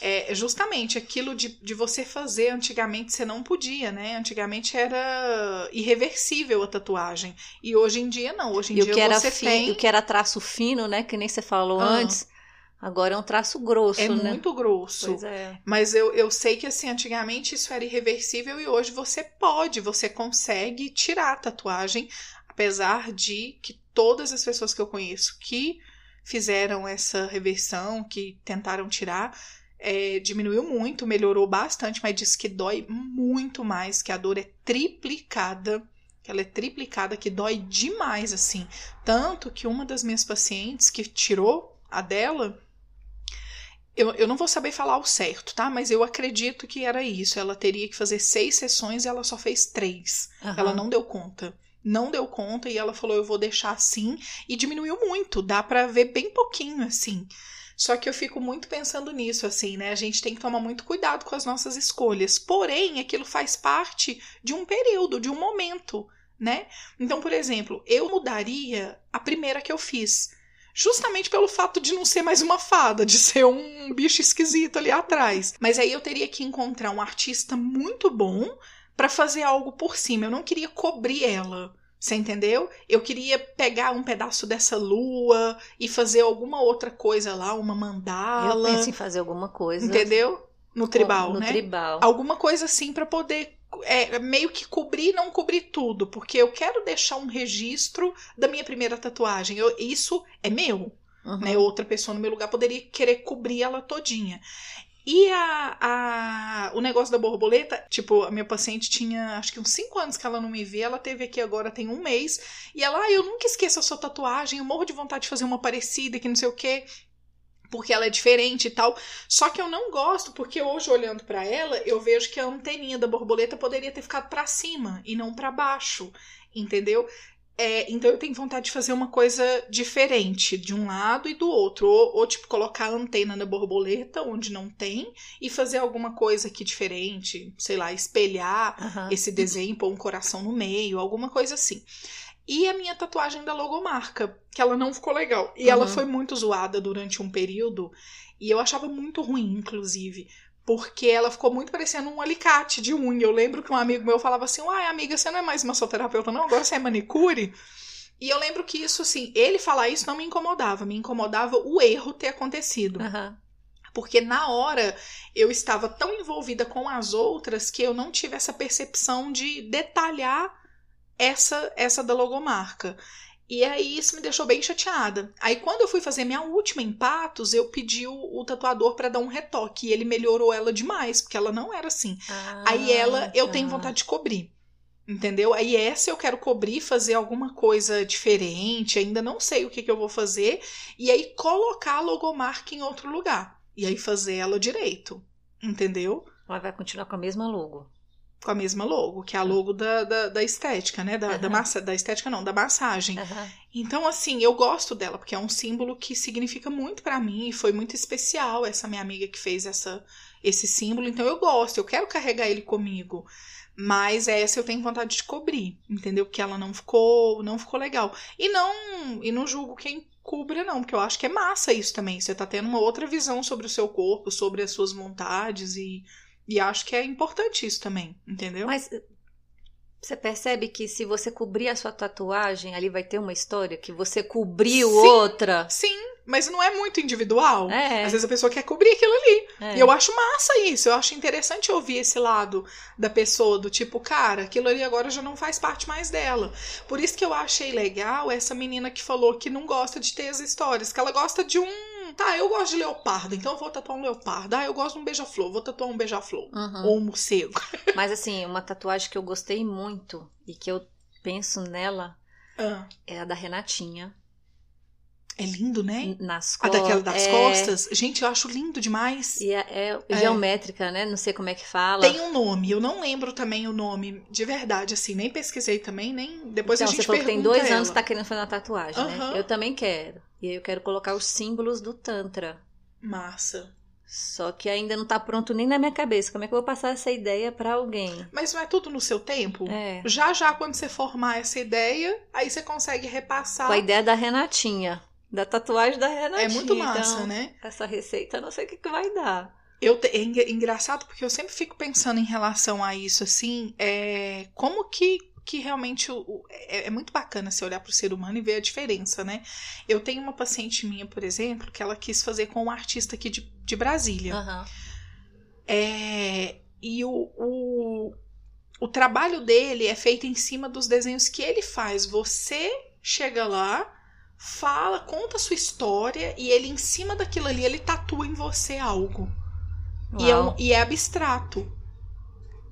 é justamente aquilo de, de você fazer antigamente você não podia, né? Antigamente era irreversível a tatuagem. E hoje em dia não. Hoje em E o dia que, era você fi- tem. o que era traço fino, né? Que nem você falou Ah. antes. Agora é um traço grosso, É né? muito grosso. Pois é. Mas eu, eu sei que assim, antigamente isso era irreversível e hoje você pode, você consegue tirar a tatuagem, apesar de que todas as pessoas que eu conheço que fizeram essa reversão, que tentaram tirar, é, diminuiu muito, melhorou bastante, mas diz que dói muito mais, que a dor é triplicada. Que ela é triplicada, que dói demais, assim. Tanto que uma das minhas pacientes que tirou a dela, Eu, eu não vou saber falar o certo, tá? Mas eu acredito que era isso. Ela teria que fazer seis sessões e ela só fez três. Aham. Ela não deu conta. Não deu conta e ela falou: eu vou deixar assim. E diminuiu muito. Dá pra ver bem pouquinho assim. Só que eu fico muito pensando nisso, assim, né? A gente tem que tomar muito cuidado com as nossas escolhas. Porém, aquilo faz parte de um período, de um momento, né? Então, por exemplo, eu mudaria a primeira que eu fiz. Justamente pelo fato de não ser mais uma fada, de ser um bicho esquisito ali atrás. Mas aí eu teria que encontrar um artista muito bom pra fazer algo por cima. Eu não queria cobrir ela. Você entendeu? Eu queria pegar um pedaço dessa lua e fazer alguma outra coisa lá, uma Eu mandala. penso em fazer alguma coisa. Entendeu? No tribal, no né? tribal. Alguma coisa assim pra poder é, meio que cobrir e não cobrir tudo, porque eu quero deixar um registro da minha primeira tatuagem. Eu- isso é meu, Uhum. né? Outra pessoa no meu lugar poderia querer cobrir ela todinha. E a, a- o negócio da borboleta, tipo, a minha paciente tinha acho que uns 5 anos que ela não me vê, ela teve aqui agora tem um mês, e ela, ah, eu nunca esqueço a sua tatuagem, eu morro de vontade de fazer uma parecida, que não sei o quê, porque ela é diferente e tal. Só que eu não gosto, porque hoje olhando pra ela, eu vejo que a anteninha da borboleta poderia ter ficado pra cima e não pra baixo, entendeu? É, então eu tenho vontade de fazer uma coisa diferente de um lado e do outro. Ou, ou, tipo, colocar a antena na borboleta onde não tem e fazer alguma coisa aqui diferente, sei lá, espelhar esse desenho, pôr um coração no meio, alguma coisa assim. E a minha tatuagem da logomarca, que ela não ficou legal. E ela foi muito zoada durante um período. E eu achava muito ruim, inclusive. Porque ela ficou muito parecendo um alicate de unha. Eu lembro que um amigo meu falava assim: Uai, amiga, você não é mais massoterapeuta, não? Agora você é manicure? E eu lembro que isso, assim, ele falar isso não me incomodava. Me incomodava o erro ter acontecido. Aham. Porque na hora eu estava tão envolvida com as outras que eu não tive essa percepção de detalhar essa essa da logomarca. E aí isso me deixou bem chateada. Aí quando eu fui fazer minha última em Patos, eu pedi o, o tatuador para dar um retoque e ele melhorou ela demais, porque ela não era assim. Ah, Aí ela eu tá. tenho vontade de cobrir. Entendeu? Aí essa eu quero cobrir, fazer alguma coisa diferente, ainda não sei o que, que eu vou fazer, e aí colocar a logomarca em outro lugar. E aí fazer ela direito. Entendeu? Ela vai continuar com a mesma logo. Com a mesma logo, que é a logo da, da, da estética, né? Da, da Aham. massa, da estética não, da massagem. Aham. Então, assim, eu gosto dela, porque é um símbolo que significa muito pra mim e foi muito especial essa minha amiga que fez essa, esse símbolo. Então, eu gosto, eu quero carregar ele comigo. Mas essa eu tenho vontade de cobrir, entendeu? Porque ela não ficou, não ficou legal. E não, e não julgo quem cubra não, porque eu acho que é massa isso também. Você tá tendo uma outra visão sobre o seu corpo, sobre as suas vontades e e acho que é importante isso também, entendeu? Mas eh, você percebe que se você cobrir a sua tatuagem, ali vai ter uma história que você cobriu Sim. outra. Sim, mas não é muito individual. É. Às vezes a pessoa quer cobrir aquilo ali. é. E eu acho massa isso. Eu acho interessante ouvir esse lado da pessoa, do tipo, cara, aquilo ali agora já não faz parte mais dela. Por isso que eu achei legal essa menina que falou que não gosta de ter as histórias, que ela gosta de um. Tá, eu gosto de leopardo, então eu vou tatuar um leopardo. Ah, eu gosto de um beija-flor, vou tatuar um beija-flor. Uhum. Ou um morcego. (laughs) Mas assim, uma tatuagem que eu gostei muito e que eu penso nela Ah, é a da Renatinha. é lindo, né? Nas A costas. daquela das é, costas. Gente, eu acho lindo demais. E é, é É. geométrica, né? Não sei como é que fala. Tem um nome, eu não lembro também o nome de verdade, assim, nem pesquisei também, nem. Depois então, a gente você falou que tem pergunta dois anos que ela. tá querendo fazer uma tatuagem, Aham. né? Eu também quero. E aí eu quero colocar os símbolos do Tantra. Massa. Só que ainda não tá pronto nem na minha cabeça. Como é que eu vou passar essa ideia pra alguém? Mas não é tudo no seu tempo? É. Já já, quando você formar essa ideia, aí você consegue repassar. Com a ideia da Renatinha. Da tatuagem da Renatinha. É muito massa, Então, né? Essa receita, eu não sei o que, que vai dar. Eu te- é engra- engraçado porque eu sempre fico pensando em relação a isso, assim, é, como que, que realmente o- o- é, é muito bacana você olhar para o ser humano e ver a diferença, né? Eu tenho uma paciente minha, por exemplo, que ela quis fazer com um artista aqui de, de Brasília. Aham. É, e o, o, o trabalho dele é feito em cima dos desenhos que ele faz. Você chega lá, fala, conta a sua história e ele, em cima daquilo ali, ele tatua em você algo. E é, um- e é abstrato.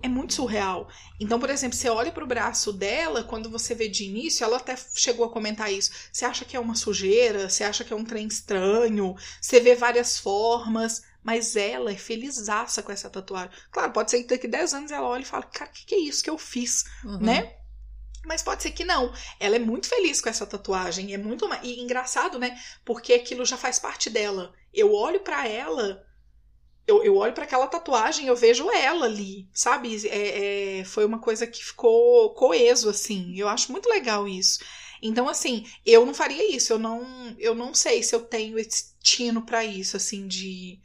É muito surreal. Então, por exemplo, você olha pro braço dela, quando você vê de início, ela até chegou a comentar isso. Você acha que é uma sujeira? Você acha que é um trem estranho? Você vê várias formas, Mas ela é felizaça com essa tatuagem. Claro, pode ser que daqui 10 anos ela olhe e fale, cara, o que, que é isso que eu fiz, Uhum. né? Mas pode ser que não. Ela é muito feliz com essa tatuagem. É muito. E engraçado, né? Porque aquilo já faz parte dela. Eu olho pra ela. Eu, eu olho pra aquela tatuagem, eu vejo ela ali, sabe? É, é, foi uma coisa que ficou coeso, assim. Eu acho muito legal isso. Então, assim, eu não faria isso. Eu não, eu não sei se eu tenho esse tino pra isso, assim, de,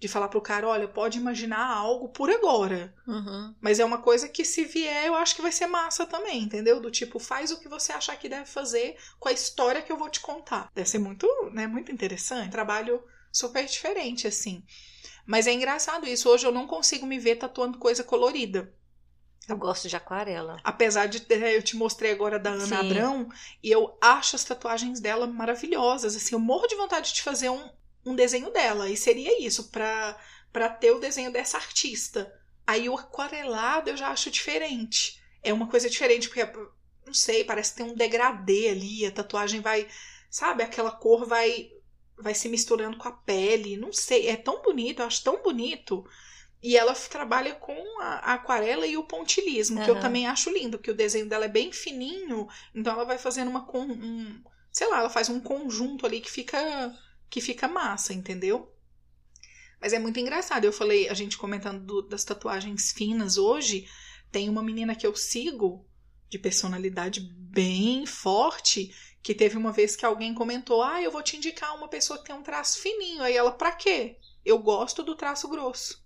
de falar pro cara: olha, pode imaginar algo por agora. Uhum. Mas é uma coisa que, se vier, eu acho que vai ser massa também, entendeu? Do tipo, faz o que você achar que deve fazer com a história que eu vou te contar. Deve ser muito, né, muito interessante. Trabalho super diferente, assim. Mas é engraçado isso. Hoje eu não consigo me ver tatuando coisa colorida. Eu gosto de aquarela. Apesar de ter- eu te mostrei agora da Ana Sim. Abrão, e eu acho as tatuagens dela maravilhosas. Assim, eu morro de vontade de fazer um, um desenho dela. E seria isso, pra, pra ter o desenho dessa artista. Aí o aquarelado eu já acho diferente. É uma coisa diferente, porque, não sei, parece que tem um degradê ali, a tatuagem vai, sabe, aquela cor vai vai se misturando com a pele, não sei, é tão bonito, eu acho tão bonito. E ela trabalha com a, aquarela e o pontilismo, que eu também acho lindo, que o desenho dela é bem fininho, então ela vai fazendo uma con- um, sei lá, ela faz um conjunto ali que fica que fica massa, entendeu? Mas é muito engraçado. Eu falei, a gente comentando do- das tatuagens finas hoje, tem uma menina que eu sigo de personalidade bem forte que teve uma vez que alguém comentou: "Ah, eu vou te indicar uma pessoa que tem um traço fininho". Aí ela: "Pra quê?" Eu gosto do traço grosso.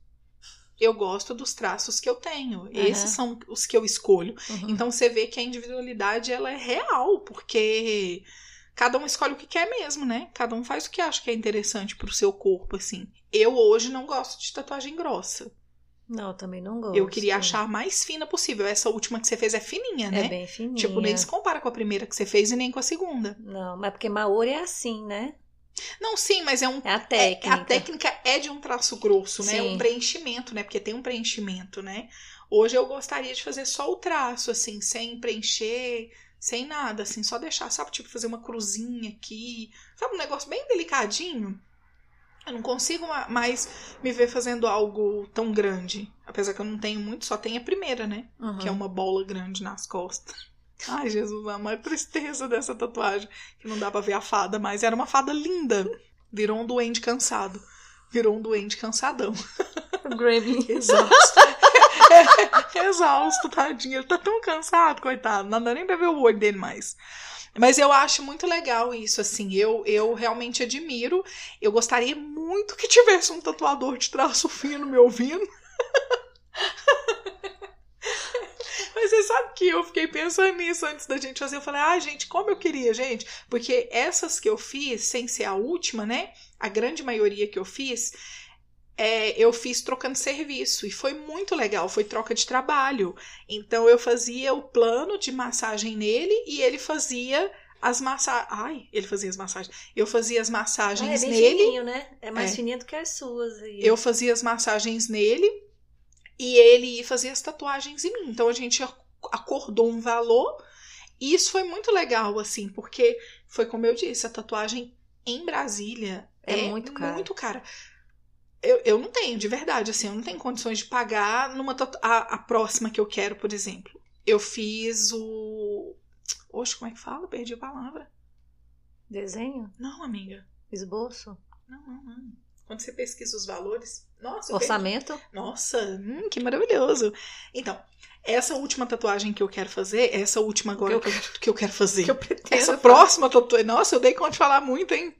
Eu gosto dos traços que eu tenho. Esses são os que eu escolho. Uhum. Então você vê que a individualidade ela é real, porque cada um escolhe o que quer mesmo, né? Cada um faz o que acha que é interessante pro seu corpo, assim. Eu hoje não gosto de tatuagem grossa. Não, eu também não gosto. Eu queria achar a mais fina possível. Essa última que você fez é fininha, né? É bem fininha. Tipo, nem se compara com a primeira que você fez e nem com a segunda. Não, mas porque Maori é assim, né? Não, sim, mas é um. É a é- técnica. a técnica é de um traço grosso, né? Sim. Um preenchimento, né? Porque tem um preenchimento, né? Hoje eu gostaria de fazer só o traço, assim, sem preencher, sem nada, assim, só deixar, sabe? Tipo, fazer uma cruzinha aqui. Sabe, um negócio bem delicadinho. Eu não consigo ma- mais me ver fazendo algo tão grande. Apesar que eu não tenho muito, só tenho a primeira, né? Uhum. que é uma bola grande nas costas. (laughs) Ai, Jesus, a maior tristeza dessa tatuagem, que não dá pra ver a fada, mas era uma fada linda. Virou um duende cansado. Virou um duende cansadão. Gremlin. (laughs) Exausto. (laughs) Exausto, tadinho. Ele tá tão cansado, coitado. Não dá nem pra ver o olho dele mais. Mas eu acho muito legal isso, assim. Eu, eu realmente admiro. Eu gostaria muito que tivesse um tatuador de traço fino me ouvindo. (laughs) Mas você sabe que eu fiquei pensando nisso antes da gente fazer. Eu falei, ah, gente, como eu queria, gente. Porque essas que eu fiz, sem ser a última, né? A grande maioria que eu fiz, é, eu fiz trocando serviço. E foi muito legal. Foi troca de trabalho. Então eu fazia o plano de massagem nele e ele fazia as massagens. Ai, ele fazia as massagens. Eu fazia as Ah, massagens é bem nele. fininho, né? É mais É. fininho do que as suas. aí. Eu fazia as massagens nele e ele fazia as tatuagens em mim. Então a gente ac- acordou um valor e isso foi muito legal, assim, porque foi como eu disse, a tatuagem em Brasília É é, muito cara. Muito cara. Eu, eu não tenho, de verdade, assim, eu não tenho condições de pagar numa a, a próxima que eu quero, por exemplo. Eu fiz o. Oxe, como é que fala? Perdi a palavra. Desenho? Não, amiga. Esboço? Não, não, não. Quando você pesquisa os valores. Nossa, eu perdi. Orçamento? Nossa, hum, que maravilhoso. Então, essa última tatuagem que eu quero fazer, essa última agora eu que eu, que eu quero fazer. Que eu pretendo. Essa próxima tatuagem. Nossa, eu dei conta de falar muito, hein?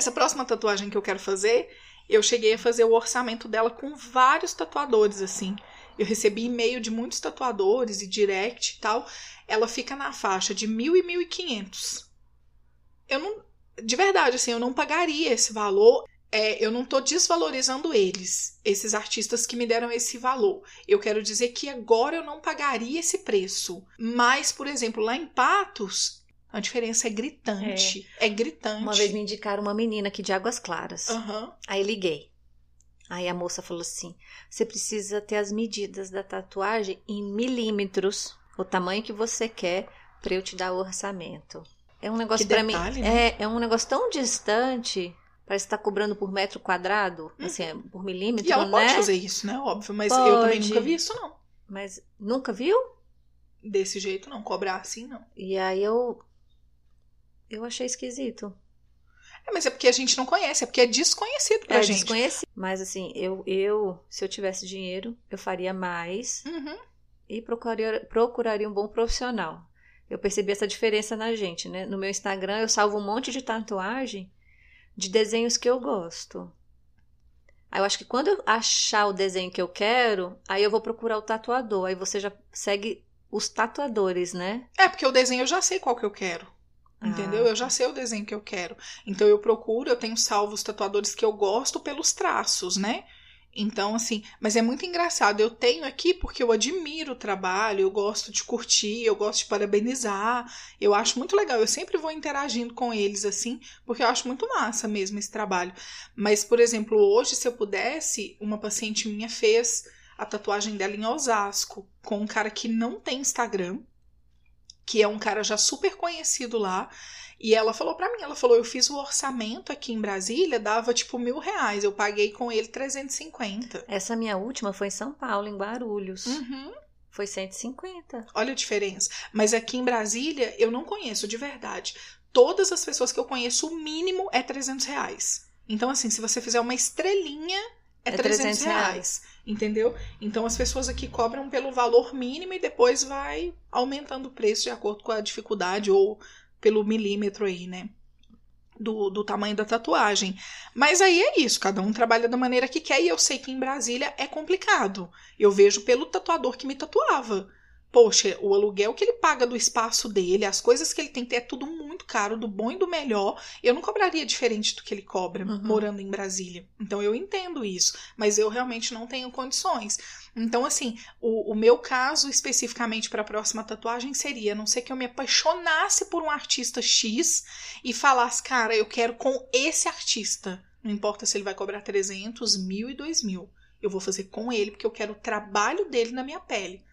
Essa próxima tatuagem que eu quero fazer, eu cheguei a fazer o orçamento dela com vários tatuadores, assim. Eu recebi e-mail de muitos tatuadores e direct e tal. Ela fica na faixa de mil e mil e quinhentos. Eu não. De verdade, assim, eu não pagaria esse valor. É, eu não tô desvalorizando eles, esses artistas que me deram esse valor. Eu quero dizer que agora eu não pagaria esse preço. Mas, por exemplo, lá em Patos, a diferença é gritante. É, gritante. Uma vez me indicaram uma menina aqui de Águas Claras. Aham. Aí liguei. Aí a moça falou assim: você precisa ter as medidas da tatuagem em milímetros, o tamanho que você quer, pra eu te dar o orçamento. É um negócio pra mim. detalhe, né? É, é um negócio tão distante. Parece que tá cobrando por metro quadrado, assim, é por milímetro, E ela né? pode fazer isso, né? Óbvio. Mas eu também Pode. nunca vi isso, não. Mas nunca viu? Desse jeito, não. Cobrar assim, não. E aí eu. Eu achei esquisito. É, mas é porque a gente não conhece, é porque é desconhecido pra é gente. desconhecido. Mas assim, eu, eu, se eu tivesse dinheiro, eu faria mais Uhum. e procuraria, procuraria um bom profissional. Eu percebi essa diferença na gente, né? No meu Instagram eu salvo um monte de tatuagem de desenhos que eu gosto. Aí eu acho que quando eu achar o desenho que eu quero, aí eu vou procurar o tatuador. Aí você já segue os tatuadores, né? É, porque o desenho eu já sei qual que eu quero. Entendeu? Ah. Eu já sei o desenho que eu quero. Então eu procuro, eu tenho salvo os tatuadores que eu gosto pelos traços, né? Então, assim, mas é muito engraçado. Eu tenho aqui porque eu admiro o trabalho, eu gosto de curtir, eu gosto de parabenizar. Eu acho muito legal. Eu sempre vou interagindo com eles, assim, porque eu acho muito massa mesmo esse trabalho. Mas, por exemplo, hoje, se eu pudesse, uma paciente minha fez a tatuagem dela em Osasco, com um cara que não tem Instagram, que é um cara já super conhecido lá. E ela falou pra mim, ela falou, eu fiz o orçamento aqui em Brasília, dava tipo mil reais, eu paguei com ele 350. Essa minha última foi em São Paulo, em Guarulhos. Uhum. Foi 150. Olha a diferença. Mas aqui em Brasília, eu não conheço de verdade. Todas as pessoas que eu conheço, o mínimo é 300 reais. Então, assim, se você fizer uma estrelinha, é, É 300, 300 reais. Entendeu? Então, as pessoas aqui cobram pelo valor mínimo e depois vai aumentando o preço de acordo com a dificuldade ou pelo milímetro aí, né? Do, do tamanho da tatuagem. Mas aí é isso, cada um trabalha da maneira que quer, e eu sei que em Brasília é complicado. Eu vejo pelo tatuador que me tatuava. Poxa, o aluguel que ele paga do espaço dele, as coisas que ele tem que ter, é tudo muito caro, do bom e do melhor. Eu não cobraria diferente do que ele cobra Uhum. morando em Brasília. Então eu entendo isso, mas eu realmente não tenho condições. Então, assim, o, o meu caso especificamente para a próxima tatuagem seria, a não ser que eu me apaixonasse por um artista X e falasse, cara, eu quero com esse artista. Não importa se ele vai cobrar 300, mil e dois mil. Eu vou fazer com ele porque eu quero o trabalho dele na minha pele.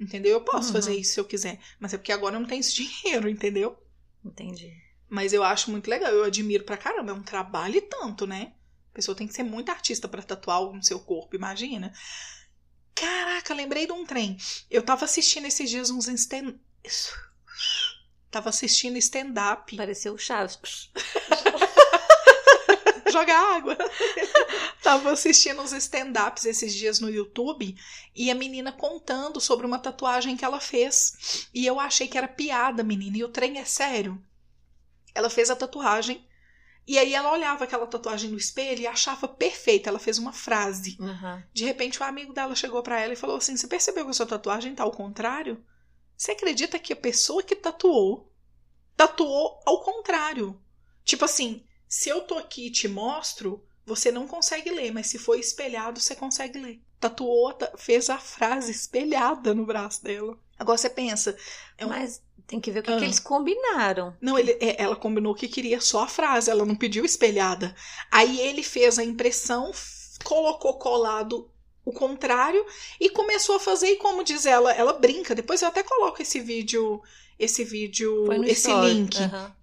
Entendeu? Eu posso Uhum. fazer isso se eu quiser. Mas é porque agora eu não tenho esse (laughs) dinheiro, entendeu? Entendi. Mas eu acho muito legal. Eu admiro pra caramba. É um trabalho e tanto, né? A pessoa tem que ser muito artista pra tatuar algo no seu corpo, imagina. Caraca, lembrei de um trem. Eu tava assistindo esses dias uns stand... Tava assistindo stand-up. Pareceu o Chaves. (laughs) Joga água. (laughs) Tava assistindo uns stand-ups esses dias no YouTube e a menina contando sobre uma tatuagem que ela fez. E eu achei que era piada, menina. E o trem é sério. Ela fez a tatuagem e aí ela olhava aquela tatuagem no espelho e achava perfeita. Ela fez uma frase. Uhum. De repente, o amigo dela chegou pra ela e falou assim: Você percebeu que a sua tatuagem tá ao contrário? Você acredita que a pessoa que tatuou tatuou ao contrário? Tipo assim, se eu tô aqui e te mostro, você não consegue ler, mas se for espelhado, você consegue ler. Tatuou, ta- fez a frase espelhada no braço dela. Agora você pensa, é um- Mas tem que ver o que, Ah. que eles combinaram. não, ele, é, ela combinou que queria só a frase, ela não pediu espelhada. Aí ele fez a impressão, colocou colado o contrário e começou a fazer. E como diz ela, ela brinca. Depois eu até coloco esse vídeo, esse vídeo, esse story. link. Aham.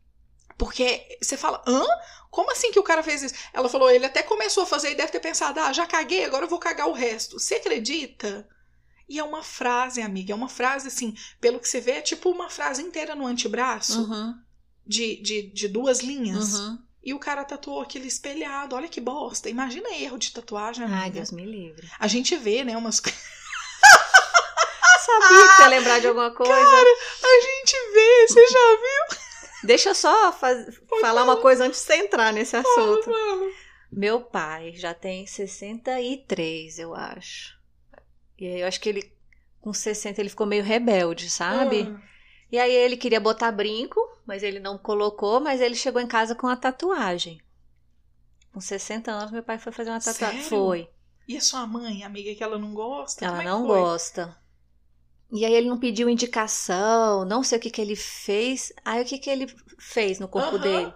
Porque você fala, hã? Como assim que o cara fez isso? Ela falou, ele até começou a fazer e deve ter pensado, ah, já caguei, agora eu vou cagar o resto. Você acredita? E é uma frase, amiga, é uma frase assim, pelo que você vê, é tipo uma frase inteira no antebraço Uhum. de, de, de duas linhas. Uhum. E o cara tatuou aquele espelhado. Olha que bosta. Imagina erro de tatuagem, amiga. Ai, Deus me livre. A gente vê, né, umas (laughs) Sabia que você ia lembrar de alguma coisa. A gente vê, você já viu? Deixa eu só faz- falar uma coisa antes de você entrar nesse assunto. Fala. Meu pai já tem 63, eu acho. E aí eu acho que ele, com 60, ele ficou meio rebelde, sabe? Ah, E aí ele queria botar brinco, mas ele não colocou, mas ele chegou em casa com a tatuagem. Com 60 anos, meu pai foi fazer uma tatuagem. Sério? Foi. E a sua mãe, amiga, que ela não gosta? Ela é não foi? gosta. E aí ele não pediu indicação, não sei o que que ele fez. Aí o que que ele fez no corpo Aham. dele?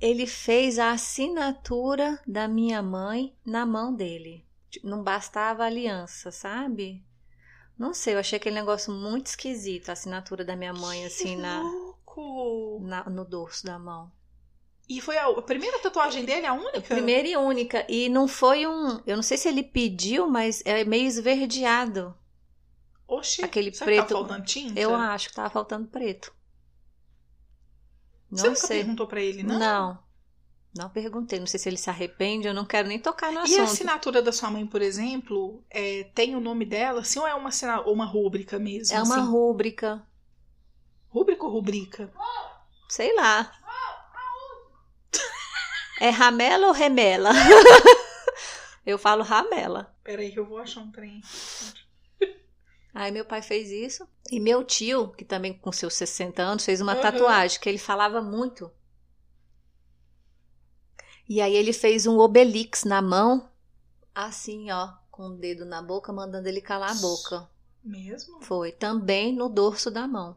Ele fez a assinatura da minha mãe na mão dele. Não bastava a aliança, sabe? Não sei, eu achei aquele negócio muito esquisito, a assinatura da minha mãe assim Que na, louco! na- no dorso da mão. E foi a, a primeira tatuagem dele, a única? Primeira e única. E não foi um. Eu não sei se ele pediu, mas é meio esverdeado. Oxi, Aquele preto. Tá faltando tinta? Eu acho que tava faltando preto. Não Você nunca sei. perguntou pra ele, não? Não. Não perguntei. Não sei se ele se arrepende. Eu não quero nem tocar no E a assunto. assinatura da sua mãe, por exemplo, é, tem o nome dela, sim, ou é uma, ou uma rúbrica mesmo? É uma assim? rúbrica. Rúbrica ou rubrica? Sei lá. (laughs) É ramela ou remela? (laughs) Eu falo ramela. Peraí que eu vou achar um trem. Aí meu pai fez isso. E meu tio, que também com seus 60 anos, fez uma Aham. tatuagem, que ele falava muito. E aí ele fez um obelix na mão, assim, ó, com o dedo na boca, mandando ele calar a boca. Mesmo? Foi. Também no dorso da mão.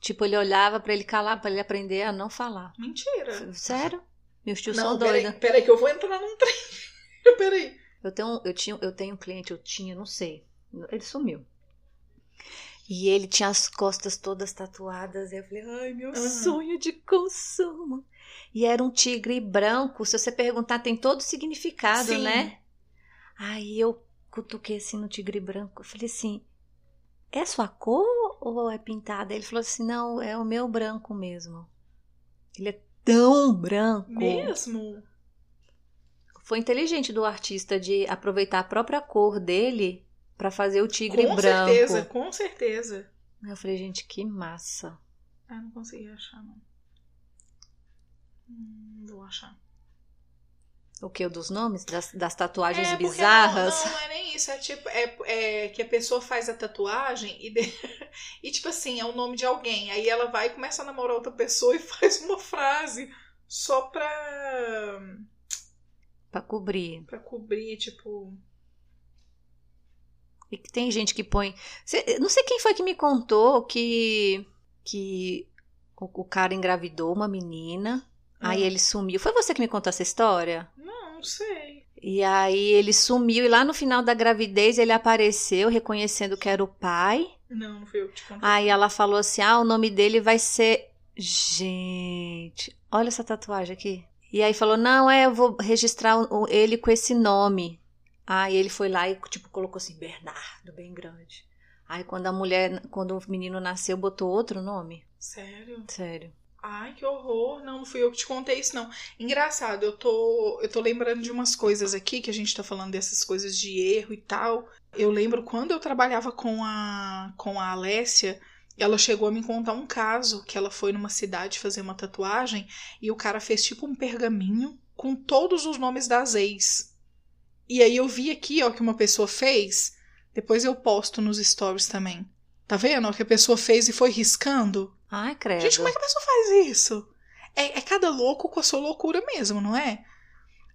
Tipo, ele olhava pra ele calar, pra ele aprender a não falar. Mentira. Sério? Meus tios são Não, peraí, doidos. peraí que eu vou entrar num trem. (laughs) peraí. Eu tenho, eu tinha, eu tenho um cliente, eu tinha, não sei. Ele sumiu. E ele tinha as costas todas tatuadas. E eu falei, ai, meu Aham. sonho de consumo. E era um tigre branco. Se você perguntar, tem todo significado, Sim. né? Aí eu cutuquei assim no tigre branco. Eu falei assim: é sua cor ou é pintada? Ele falou assim: não, é o meu branco mesmo. Ele é tão branco. Mesmo? Foi inteligente do artista de aproveitar a própria cor dele pra fazer o tigre com branco. certeza, com certeza. Eu falei, gente, que massa. Ah, não consegui achar, não. Hum, vou achar. O que? O dos nomes? Das, das tatuagens É, bizarras? Não, não, não é nem isso. É tipo, é, é que a pessoa faz a tatuagem e, de- (laughs) e, tipo assim, é o nome de alguém. Aí ela vai e começa a namorar outra pessoa e (laughs) faz uma frase só pra, Pra cobrir. pra cobrir, tipo. E que tem gente que põe. Não sei quem foi que me contou que. que o, cara engravidou uma menina. Aí Ah. ele sumiu. Foi você que me contou essa história? Não, não sei. E aí ele sumiu e lá no final da gravidez ele apareceu reconhecendo que era o pai. Não, não fui eu que te contei. Aí ela falou assim: ah, o nome dele vai ser. Gente, olha essa tatuagem aqui. E aí falou: não, é, eu vou registrar ele com esse nome. Aí ele foi lá e, tipo, colocou assim: Bernardo, bem grande. Aí quando a mulher, quando o menino nasceu, botou outro nome. Sério? Sério. Ai, que horror. Não, não fui eu que te contei isso, não. Engraçado, eu tô, eu tô lembrando de umas coisas aqui, que a gente tá falando dessas coisas de erro e tal. Eu lembro quando eu trabalhava com a, com a Alessia, ela chegou a me contar um caso que ela foi numa cidade fazer uma tatuagem e o cara fez tipo um pergaminho com todos os nomes das ex. E aí eu vi aqui, ó, que uma pessoa fez. Depois eu posto nos stories também. Tá vendo? ó, Que a pessoa fez e foi riscando. Ai, credo. Gente, como é que a pessoa faz isso? É, é cada louco com a sua loucura mesmo, não é?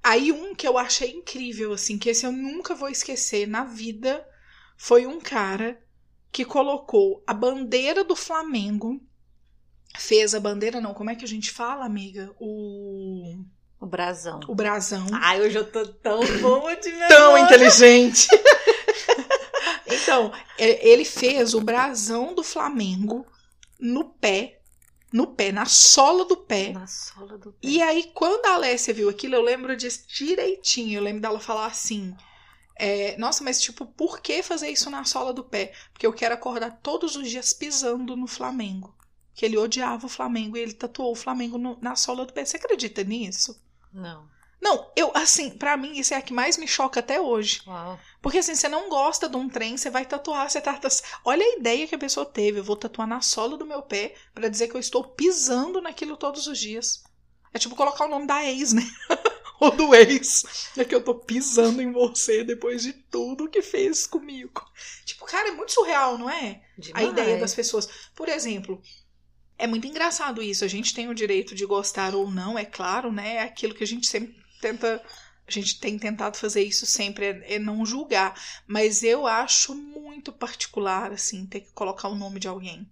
Aí um que eu achei incrível, assim, que esse eu nunca vou esquecer na vida, foi um cara que colocou a bandeira do Flamengo. Fez a bandeira, não, como é que a gente fala, amiga? O, O brasão. o brasão. Ai, hoje eu tô tão (laughs) boa de Tão memória. inteligente. (laughs) então, é, ele fez o brasão do Flamengo no pé, no pé, na sola do pé. Na sola do pé. E aí, quando a Alessia viu aquilo, eu lembro disso direitinho. Eu lembro dela falar assim: é, Nossa, mas tipo, por que fazer isso na sola do pé? Porque eu quero acordar todos os dias pisando no Flamengo. Que ele odiava o Flamengo e ele tatuou o Flamengo no- na sola do pé. Você acredita nisso? Não. Não, eu, assim, pra mim, isso é a que mais me choca até hoje. Uau. Porque assim, você não gosta de um trem, você vai tatuar, você tá. Olha a ideia que a pessoa teve. Eu vou tatuar na sola do meu pé pra dizer que eu estou pisando naquilo todos os dias. É tipo colocar o nome da ex, né? (laughs) Ou do ex. É que eu tô pisando em você depois de tudo que fez comigo. Tipo, cara, é muito surreal, não é? A Demais. ideia das pessoas. Por exemplo, é muito engraçado isso. A gente tem o direito de gostar ou não, é claro, né? É aquilo que a gente sempre tenta. A gente tem tentado fazer isso sempre, é, é não julgar. Mas eu acho muito particular, assim, ter que colocar o nome de alguém.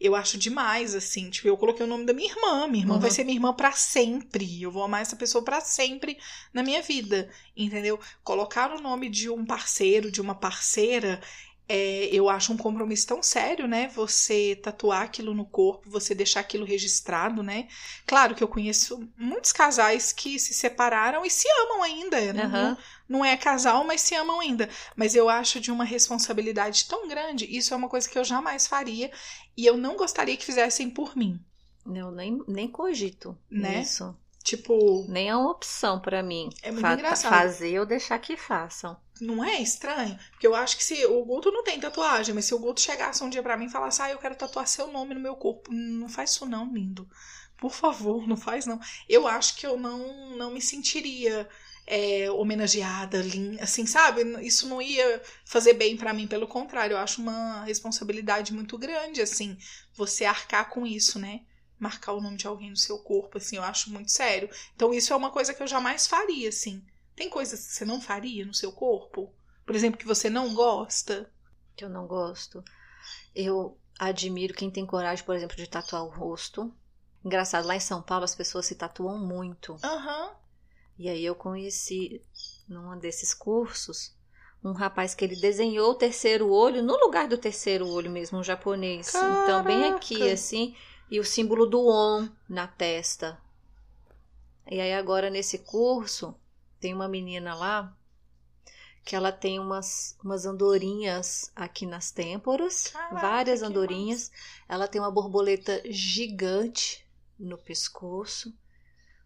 Eu acho demais, assim. Tipo, eu coloquei o nome da minha irmã. Minha irmã Uhum. vai ser minha irmã pra sempre. Eu vou amar essa pessoa pra sempre na minha vida. Entendeu? Colocar o nome de um parceiro, de uma parceira, é, eu acho um compromisso tão sério, né? Você tatuar aquilo no corpo, você deixar aquilo registrado, né? Claro que eu conheço muitos casais que se separaram e se amam ainda. Uhum. Não, não é casal, mas se amam ainda. Mas eu acho de uma responsabilidade tão grande. Isso é uma coisa que eu jamais faria e eu não gostaria que fizessem por mim. Eu nem, nem cogito né? isso. Tipo. Nem é uma opção para mim. É muito engraçado. Fazer ou deixar que façam. Não é estranho? Porque eu acho que se o Guto não tem tatuagem, mas se o Guto chegasse um dia para mim e falasse, ah, eu quero tatuar seu nome no meu corpo. Não faz isso não, lindo. Por favor, não faz não. Eu acho que eu não, não me sentiria é, homenageada, assim, sabe? Isso não ia fazer bem para mim, pelo contrário, eu acho uma responsabilidade muito grande, assim, você arcar com isso, né? marcar o nome de alguém no seu corpo, assim, eu acho muito sério. Então isso é uma coisa que eu jamais faria, assim. Tem coisas que você não faria no seu corpo? Por exemplo, que você não gosta? Que eu não gosto. Eu admiro quem tem coragem, por exemplo, de tatuar o rosto. Engraçado, lá em São Paulo as pessoas se tatuam muito. Aham. Uhum. E aí eu conheci, num desses cursos, um rapaz que ele desenhou o terceiro olho no lugar do terceiro olho mesmo, um japonês. Caraca. Então, bem aqui, assim e o símbolo do ON na testa. E aí agora nesse curso tem uma menina lá que ela tem umas, umas andorinhas aqui nas têmporas, Caraca, várias andorinhas. Ela tem uma borboleta gigante no pescoço.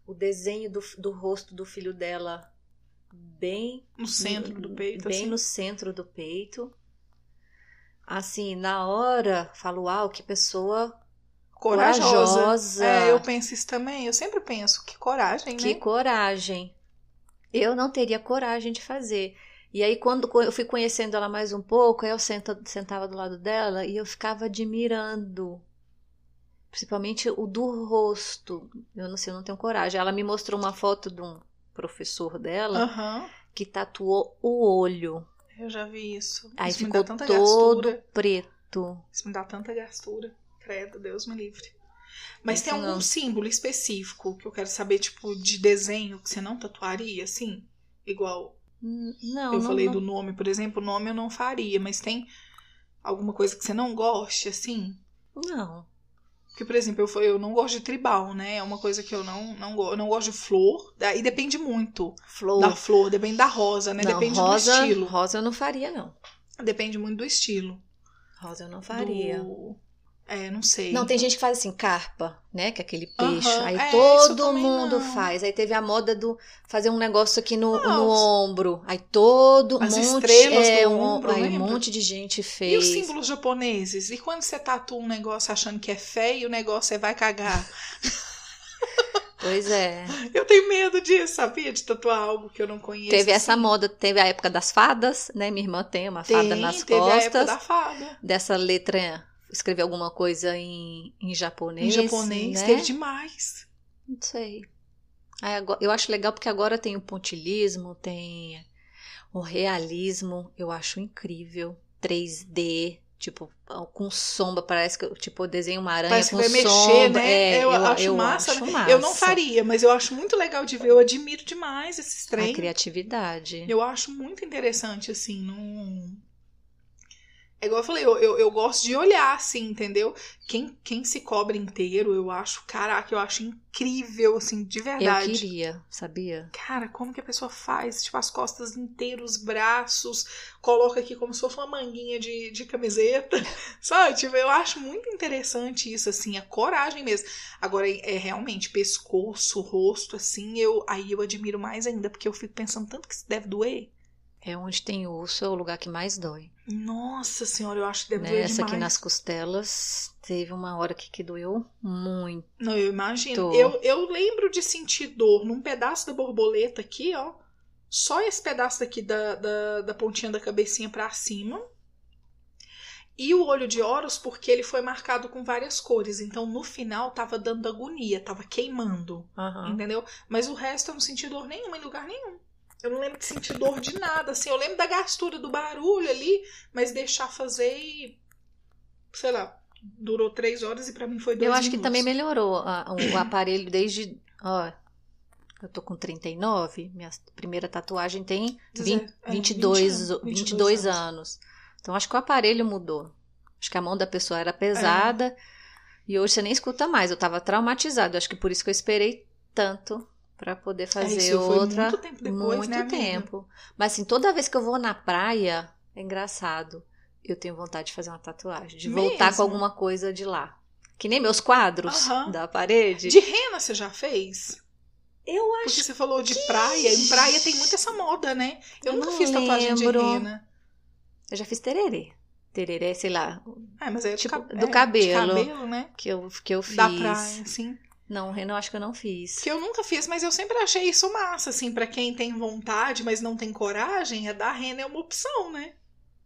O desenho do, do rosto do filho dela bem no centro do peito, bem assim. no centro do peito. Assim, na hora, falo, uau, que pessoa corajosa. corajosa. É, eu penso isso também. Eu sempre penso, que coragem, que né? Que coragem. Eu não teria coragem de fazer. E aí, quando eu fui conhecendo ela mais um pouco, aí eu senta, sentava do lado dela e eu ficava admirando. Principalmente o do rosto. Eu não sei, eu não tenho coragem. Ela me mostrou uma foto de um professor dela uhum. que tatuou o olho. Eu já vi isso. Aí isso ficou todo gastura. preto. Isso me dá tanta gastura. Credo, Deus me livre. Mas tem algum não. símbolo específico que eu quero saber, tipo, de desenho que você não tatuaria, assim? Igual. Hum, não. Eu não, falei não. do nome, por exemplo, o nome eu não faria, mas tem alguma coisa que você não goste, assim? Não. Porque, por exemplo, eu, eu não gosto de tribal, né? É uma coisa que eu não, não, eu não gosto de flor. E depende muito flor. da flor, depende da rosa, né? Não, depende rosa, do estilo. Rosa eu não faria, não. Depende muito do estilo. Rosa eu não faria. Do... É, não sei. Não, tem gente que faz assim, carpa, né? Que é aquele peixe. Uhum, aí é, todo mundo não. faz. Aí teve a moda do fazer um negócio aqui no, no ombro. Aí todo As monte, estrelas é, do um, ombro, aí um lembra? monte de gente E fez. os símbolos japoneses? E quando você tatua um negócio achando que é feio, o negócio é vai cagar? (laughs) Pois é. Eu tenho medo disso, sabia? De tatuar algo que eu não conheço. Teve essa assim. moda, teve a época das fadas, né? Minha irmã tem uma fada Tem, nas teve a época costas. da fada. Dessa letra, escrever alguma coisa em, em japonês. Em japonês, né? teve demais. Não sei. Aí agora- eu acho legal porque agora tem o pontilismo, tem o realismo, eu acho incrível. 3D, tipo, com sombra, parece que eu, tipo, eu desenho uma aranha Parece que com vai mexer, sombra. né? É, eu, acho, massa, acho né? massa. Eu não faria, mas eu acho muito legal de ver. Eu admiro demais esses A trem. criatividade. Eu acho muito interessante, assim, não. É igual eu falei, eu, eu, eu gosto de olhar, assim, entendeu? Quem, quem se cobre inteiro, eu acho, caraca, eu acho incrível, assim, de Eu verdade. queria, sabia? Cara, como que a pessoa faz? Tipo, as costas inteiras, os braços, coloca aqui como se fosse uma manguinha de, de camiseta, (laughs) sabe? Tipo, eu acho muito interessante isso, assim, a coragem mesmo. Agora, é realmente pescoço, rosto, assim, eu aí eu admiro mais ainda, porque eu fico pensando tanto que isso deve doer. É onde tem osso, é o lugar que mais dói. Nossa senhora, eu acho que deve Né? doer Essa demais. aqui nas costelas, teve uma hora que, que doeu muito. Não, eu imagino. Eu, eu lembro de sentir dor num pedaço da borboleta aqui, ó. Só esse pedaço daqui da, da, da pontinha da cabecinha pra cima. E o olho de Horus, porque ele foi marcado com várias cores. Então, no final, tava dando agonia, tava queimando. Aham. Entendeu? Mas o resto eu não senti dor nenhuma em lugar nenhum. Eu não lembro de sentir dor de nada, assim. Eu lembro da gastura do barulho ali, mas deixar fazer e. Sei lá, durou três horas e pra mim foi dois Eu acho que minutos. também melhorou a- o aparelho desde. Ó, eu tô com 39, minha primeira tatuagem tem 20, É, 22, 20 anos, 22 anos. Então acho que o aparelho mudou. Acho que a mão da pessoa era pesada É. e hoje você nem escuta mais. Eu tava traumatizado. Acho que por isso que eu esperei tanto pra poder fazer isso foi outra. muito tempo depois, muito né, tempo. Mas assim, toda vez que eu vou na praia, é engraçado. Eu tenho vontade de fazer uma tatuagem, de voltar Mesmo? com alguma coisa de lá. Que nem meus quadros da parede. De rena você já fez? Eu Porque acho você falou de praia. Em praia tem muito essa moda, né? Eu, Eu nunca não fiz tatuagem de lembro. rena. Eu já fiz tererê. Tererê, sei lá, Ah, mas é Tipo, do, cab- do é, cabelo. De cabelo, né? que eu, que eu fiz. Da praia, assim. Não, rena eu acho que eu não fiz. Que eu nunca fiz, mas eu sempre achei isso massa, assim, pra quem tem vontade, mas não tem coragem, a da rena é uma opção, né?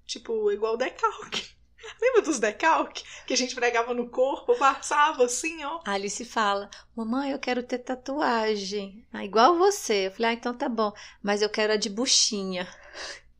Tipo, igual decalque. (laughs) Lembra dos decalque? Que a gente pregava no corpo, passava assim, ó. A Alice fala: Mamãe, eu quero ter tatuagem. Ah, igual você. Eu falei: Ah, então tá bom. Mas eu quero a de buchinha. (laughs)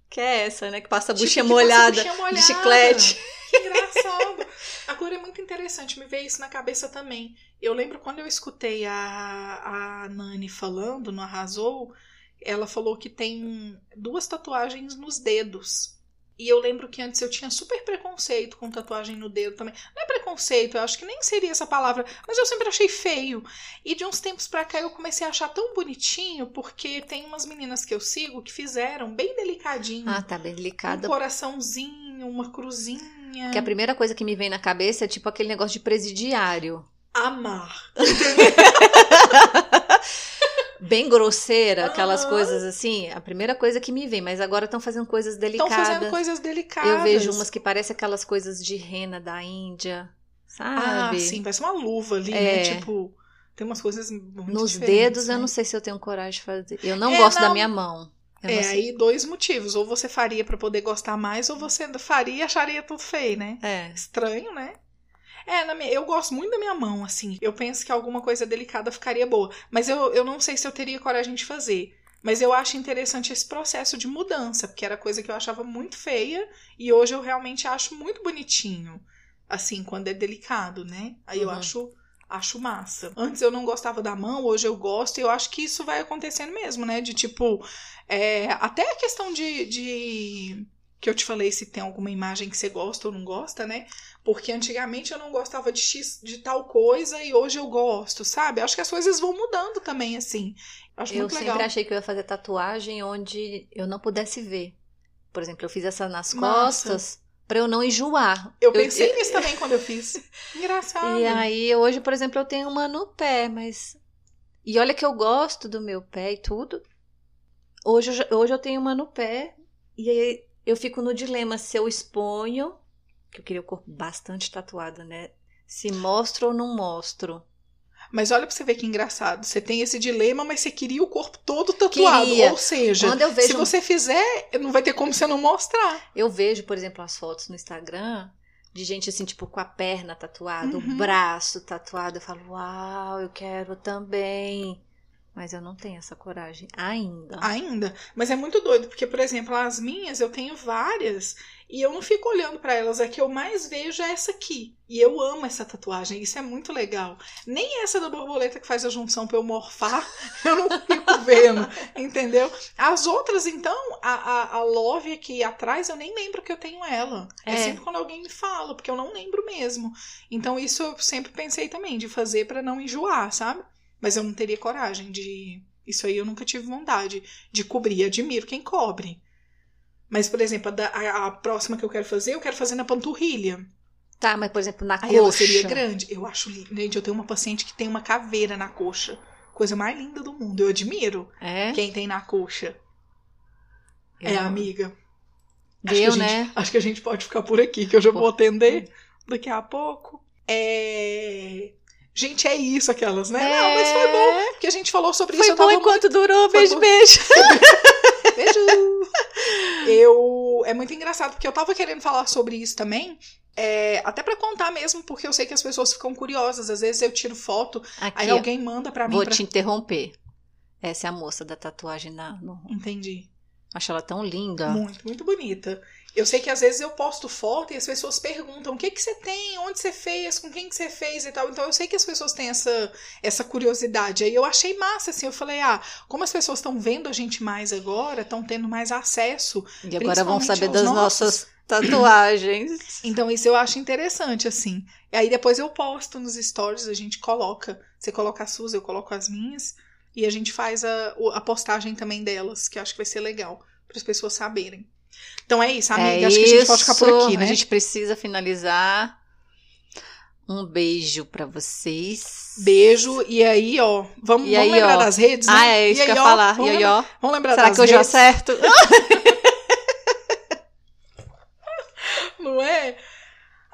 Que é essa, né? Que passa a Tipo, buchinha passa a molhada buchinha molhada. de chiclete. Que engraçado. Agora é muito interessante, me veio isso na cabeça também. Eu lembro quando eu escutei a, a Nani falando no Arrasou, ela falou que tem duas tatuagens nos dedos. E eu lembro que antes eu tinha super preconceito com tatuagem no dedo também. Não é preconceito, eu acho que nem seria essa palavra, mas eu sempre achei feio. E de uns tempos pra cá eu comecei a achar tão bonitinho, porque tem umas meninas que eu sigo que fizeram bem delicadinho. Ah, tá bem Um delicada. coraçãozinho, uma cruzinha. Que a primeira coisa que me vem na cabeça é tipo aquele negócio de presidiário. Amar. (laughs) Bem grosseira, aquelas coisas assim. A primeira coisa que me vem, mas agora estão fazendo coisas Estão delicadas. fazendo coisas delicadas. Eu vejo umas que parecem aquelas coisas de rena da Índia, Ah, sabe? sim, parece uma luva ali, É. né? Tipo, tem umas coisas muito Nos dedos, eu né? não sei se eu tenho coragem de fazer. Eu não É, gosto da não. minha mão. Eu É, sei. aí dois motivos. Ou você faria pra poder gostar mais, ou você faria e acharia tudo feio, né? É. Estranho, né? É, minha- eu gosto muito da minha mão, assim. Eu penso que alguma coisa delicada ficaria boa. Mas eu, eu não sei se eu teria coragem de fazer. Mas eu acho interessante esse processo de mudança, porque era coisa que eu achava muito feia e hoje eu realmente acho muito bonitinho. Assim, quando é delicado, né? Aí eu Uhum. acho, acho massa. Antes eu não gostava da mão, hoje eu gosto, e eu acho que isso vai acontecendo mesmo, né? De tipo, é, até a questão de, de. Que eu te falei se tem alguma imagem que você gosta ou não gosta, né? Porque antigamente eu não gostava de X de tal coisa e hoje eu gosto, sabe? Acho que as coisas vão mudando também, assim. Acho Eu muito sempre legal. achei que eu ia fazer tatuagem onde eu não pudesse ver. Por exemplo, eu fiz essa nas Massa. costas pra eu não enjoar. Eu pensei nisso também quando eu fiz. (laughs) Engraçado. E aí, hoje, por exemplo, eu tenho uma no pé, mas. E olha que eu gosto do meu pé e tudo. Hoje, eu hoje eu tenho uma no pé. E aí eu fico no dilema se eu exponho, que eu queria o corpo bastante tatuado, né? Se mostro ou não mostro. Mas olha pra você ver que engraçado. Você tem esse dilema, mas você queria o corpo todo tatuado. Queria. Ou seja, eu se vejo, você fizer, não vai ter como você não mostrar. eu vejo, por exemplo, as fotos no Instagram de gente assim, tipo, com a perna tatuada, Uhum. o braço tatuado. Eu falo, uau, eu quero também. Mas eu não tenho essa coragem ainda. Ainda. Mas é muito doido, porque, por exemplo, as minhas, eu tenho várias e eu não fico olhando pra elas. A que eu mais vejo é essa aqui. E eu amo essa tatuagem. Isso é muito legal. Nem essa da borboleta que faz a junção pra eu morfar, (laughs) eu não fico vendo. entendeu? As outras, então, a, a, a Love aqui atrás, eu nem lembro que eu tenho ela. É. É. sempre quando alguém me fala, porque eu não lembro mesmo. Então, isso eu sempre pensei também, de fazer pra não enjoar, sabe? Mas eu não teria coragem de. Isso aí eu nunca tive vontade de cobrir. Admiro quem cobre. Mas, por exemplo, a, a- próxima que eu quero fazer, eu quero fazer na panturrilha. Tá, mas por exemplo, na Aí ela coxa. seria grande. Eu acho lindo. Gente, eu tenho uma paciente que tem uma caveira na coxa. Coisa mais linda do mundo. Eu admiro É? quem tem na coxa. Eu é, amiga. Acho que Deu, a gente- né? Acho que a gente pode ficar por aqui, que eu já vou Pô. atender daqui a pouco. É. Gente, é isso, aquelas, né? É. Não, mas foi bom, porque a gente falou sobre Foi isso. eu bom enquanto durou. Foi Beijo, bom. beijo. (laughs) Beijo! eu é muito engraçado porque eu tava querendo falar sobre isso também. é, até pra contar mesmo, porque eu sei que as pessoas ficam curiosas. Às vezes eu tiro foto, aí Aqui, ó, alguém manda pra mim. vou pra- te interromper. Essa é a moça da tatuagem na. No... Entendi. Acho ela tão linda. Muito, muito bonita. Eu sei que às vezes eu posto foto e as pessoas perguntam o que que você tem, onde você fez, com quem que você fez e tal. Então eu sei que as pessoas têm essa, essa curiosidade. Aí eu achei massa, assim, eu falei, ah, como as pessoas estão vendo a gente mais agora, estão tendo mais acesso E agora vão saber das nossos. nossas tatuagens. (coughs) Então, isso eu acho interessante, assim. E aí depois eu posto nos stories, a gente coloca. Você coloca as suas, eu coloco as minhas. E a gente faz a, a postagem também delas, que eu acho que vai ser legal, para as pessoas saberem. Então é isso, amiga. É acho que a gente pode ficar por isso. aqui, né? A gente precisa finalizar. Um beijo pra vocês. Beijo. E aí, ó, vamos, E vamos aí, lembrar ó. das redes, né? Ah, é isso e que eu ia falar. Vamos, E aí, lembrar, ó. vamos lembrar Será das que hoje eu redes, acerto? (laughs) (laughs) não é?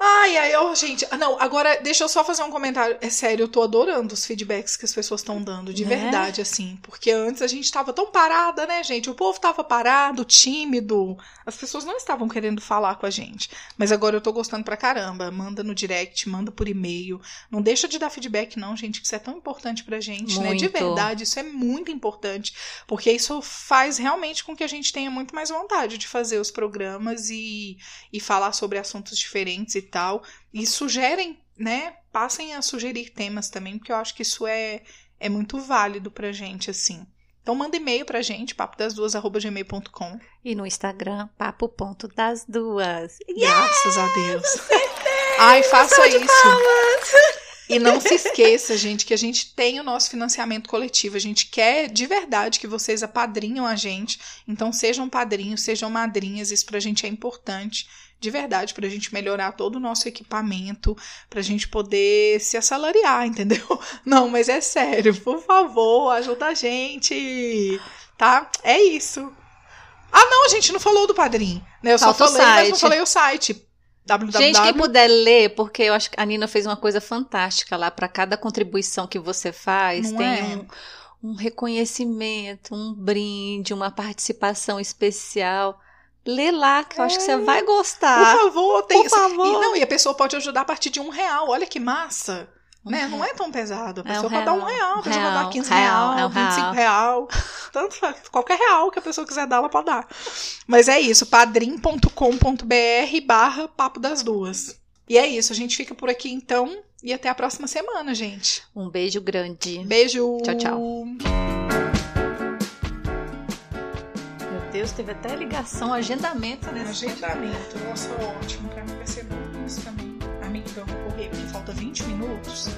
Ai, ai, ó, gente. Ah, Não, agora deixa eu só fazer um comentário. É sério, eu tô adorando os feedbacks que as pessoas estão dando, de Né? verdade, assim. Porque antes a gente tava tão parada, né, gente? O povo tava parado, tímido. As pessoas não estavam querendo falar com a gente. Mas agora eu tô gostando pra caramba. Manda no direct, manda por e-mail. Não deixa de dar feedback, não, gente, que isso é tão importante pra gente, né? De Muito. verdade, isso é muito importante. Porque isso faz realmente com que a gente tenha muito mais vontade de fazer os programas e, e falar sobre assuntos diferentes e tal. E sugerem, né? Passem a sugerir temas também, porque eu acho que isso é, é muito válido pra gente, assim. Então manda e-mail pra gente, papodasduas.gmail.com. E no Instagram, papo ponto das duas. Graças a Deus. Ai, faça isso. E não se esqueça, gente, que a gente tem o nosso financiamento coletivo. A gente quer de verdade que vocês apadrinham a gente. Então sejam padrinhos, sejam madrinhas. Isso pra gente é importante. De verdade, pra gente melhorar todo o nosso equipamento, pra gente poder se assalariar, (laughs) entendeu? Não, mas é sério, por favor, ajuda a gente. Tá? É isso. Ah, não, a gente não falou do padrinho. Né? Eu só Falta o falei, mas não falei o site. www. Gente, quem puder ler, porque eu acho que a Nina fez uma coisa fantástica lá. Pra cada contribuição que você faz, Não tem é? um, um reconhecimento, um brinde, uma participação especial. Lê lá, que eu acho que você vai Por gostar. favor, tem Por favor. E, não, e a pessoa pode ajudar a partir de um real. Olha que massa. Um né? real. Não é tão pesado. A É um pessoa pode dar um real. real, a pessoa Real, pode dar 15 real, real, é um 25 real. Tanto. Qualquer real que a pessoa quiser dar, ela pode dar. Mas é isso, padrim.com.br barra papo das duas. E é isso, a gente fica por aqui então. E até a próxima semana, gente. Um beijo grande. Beijo. Tchau, tchau. Deus, teve até ligação, agendamento, né? Agendamento. Nossa, ótimo. Pra mim vai ser bom isso também. Amiga, eu vou correr porque falta 20 minutos.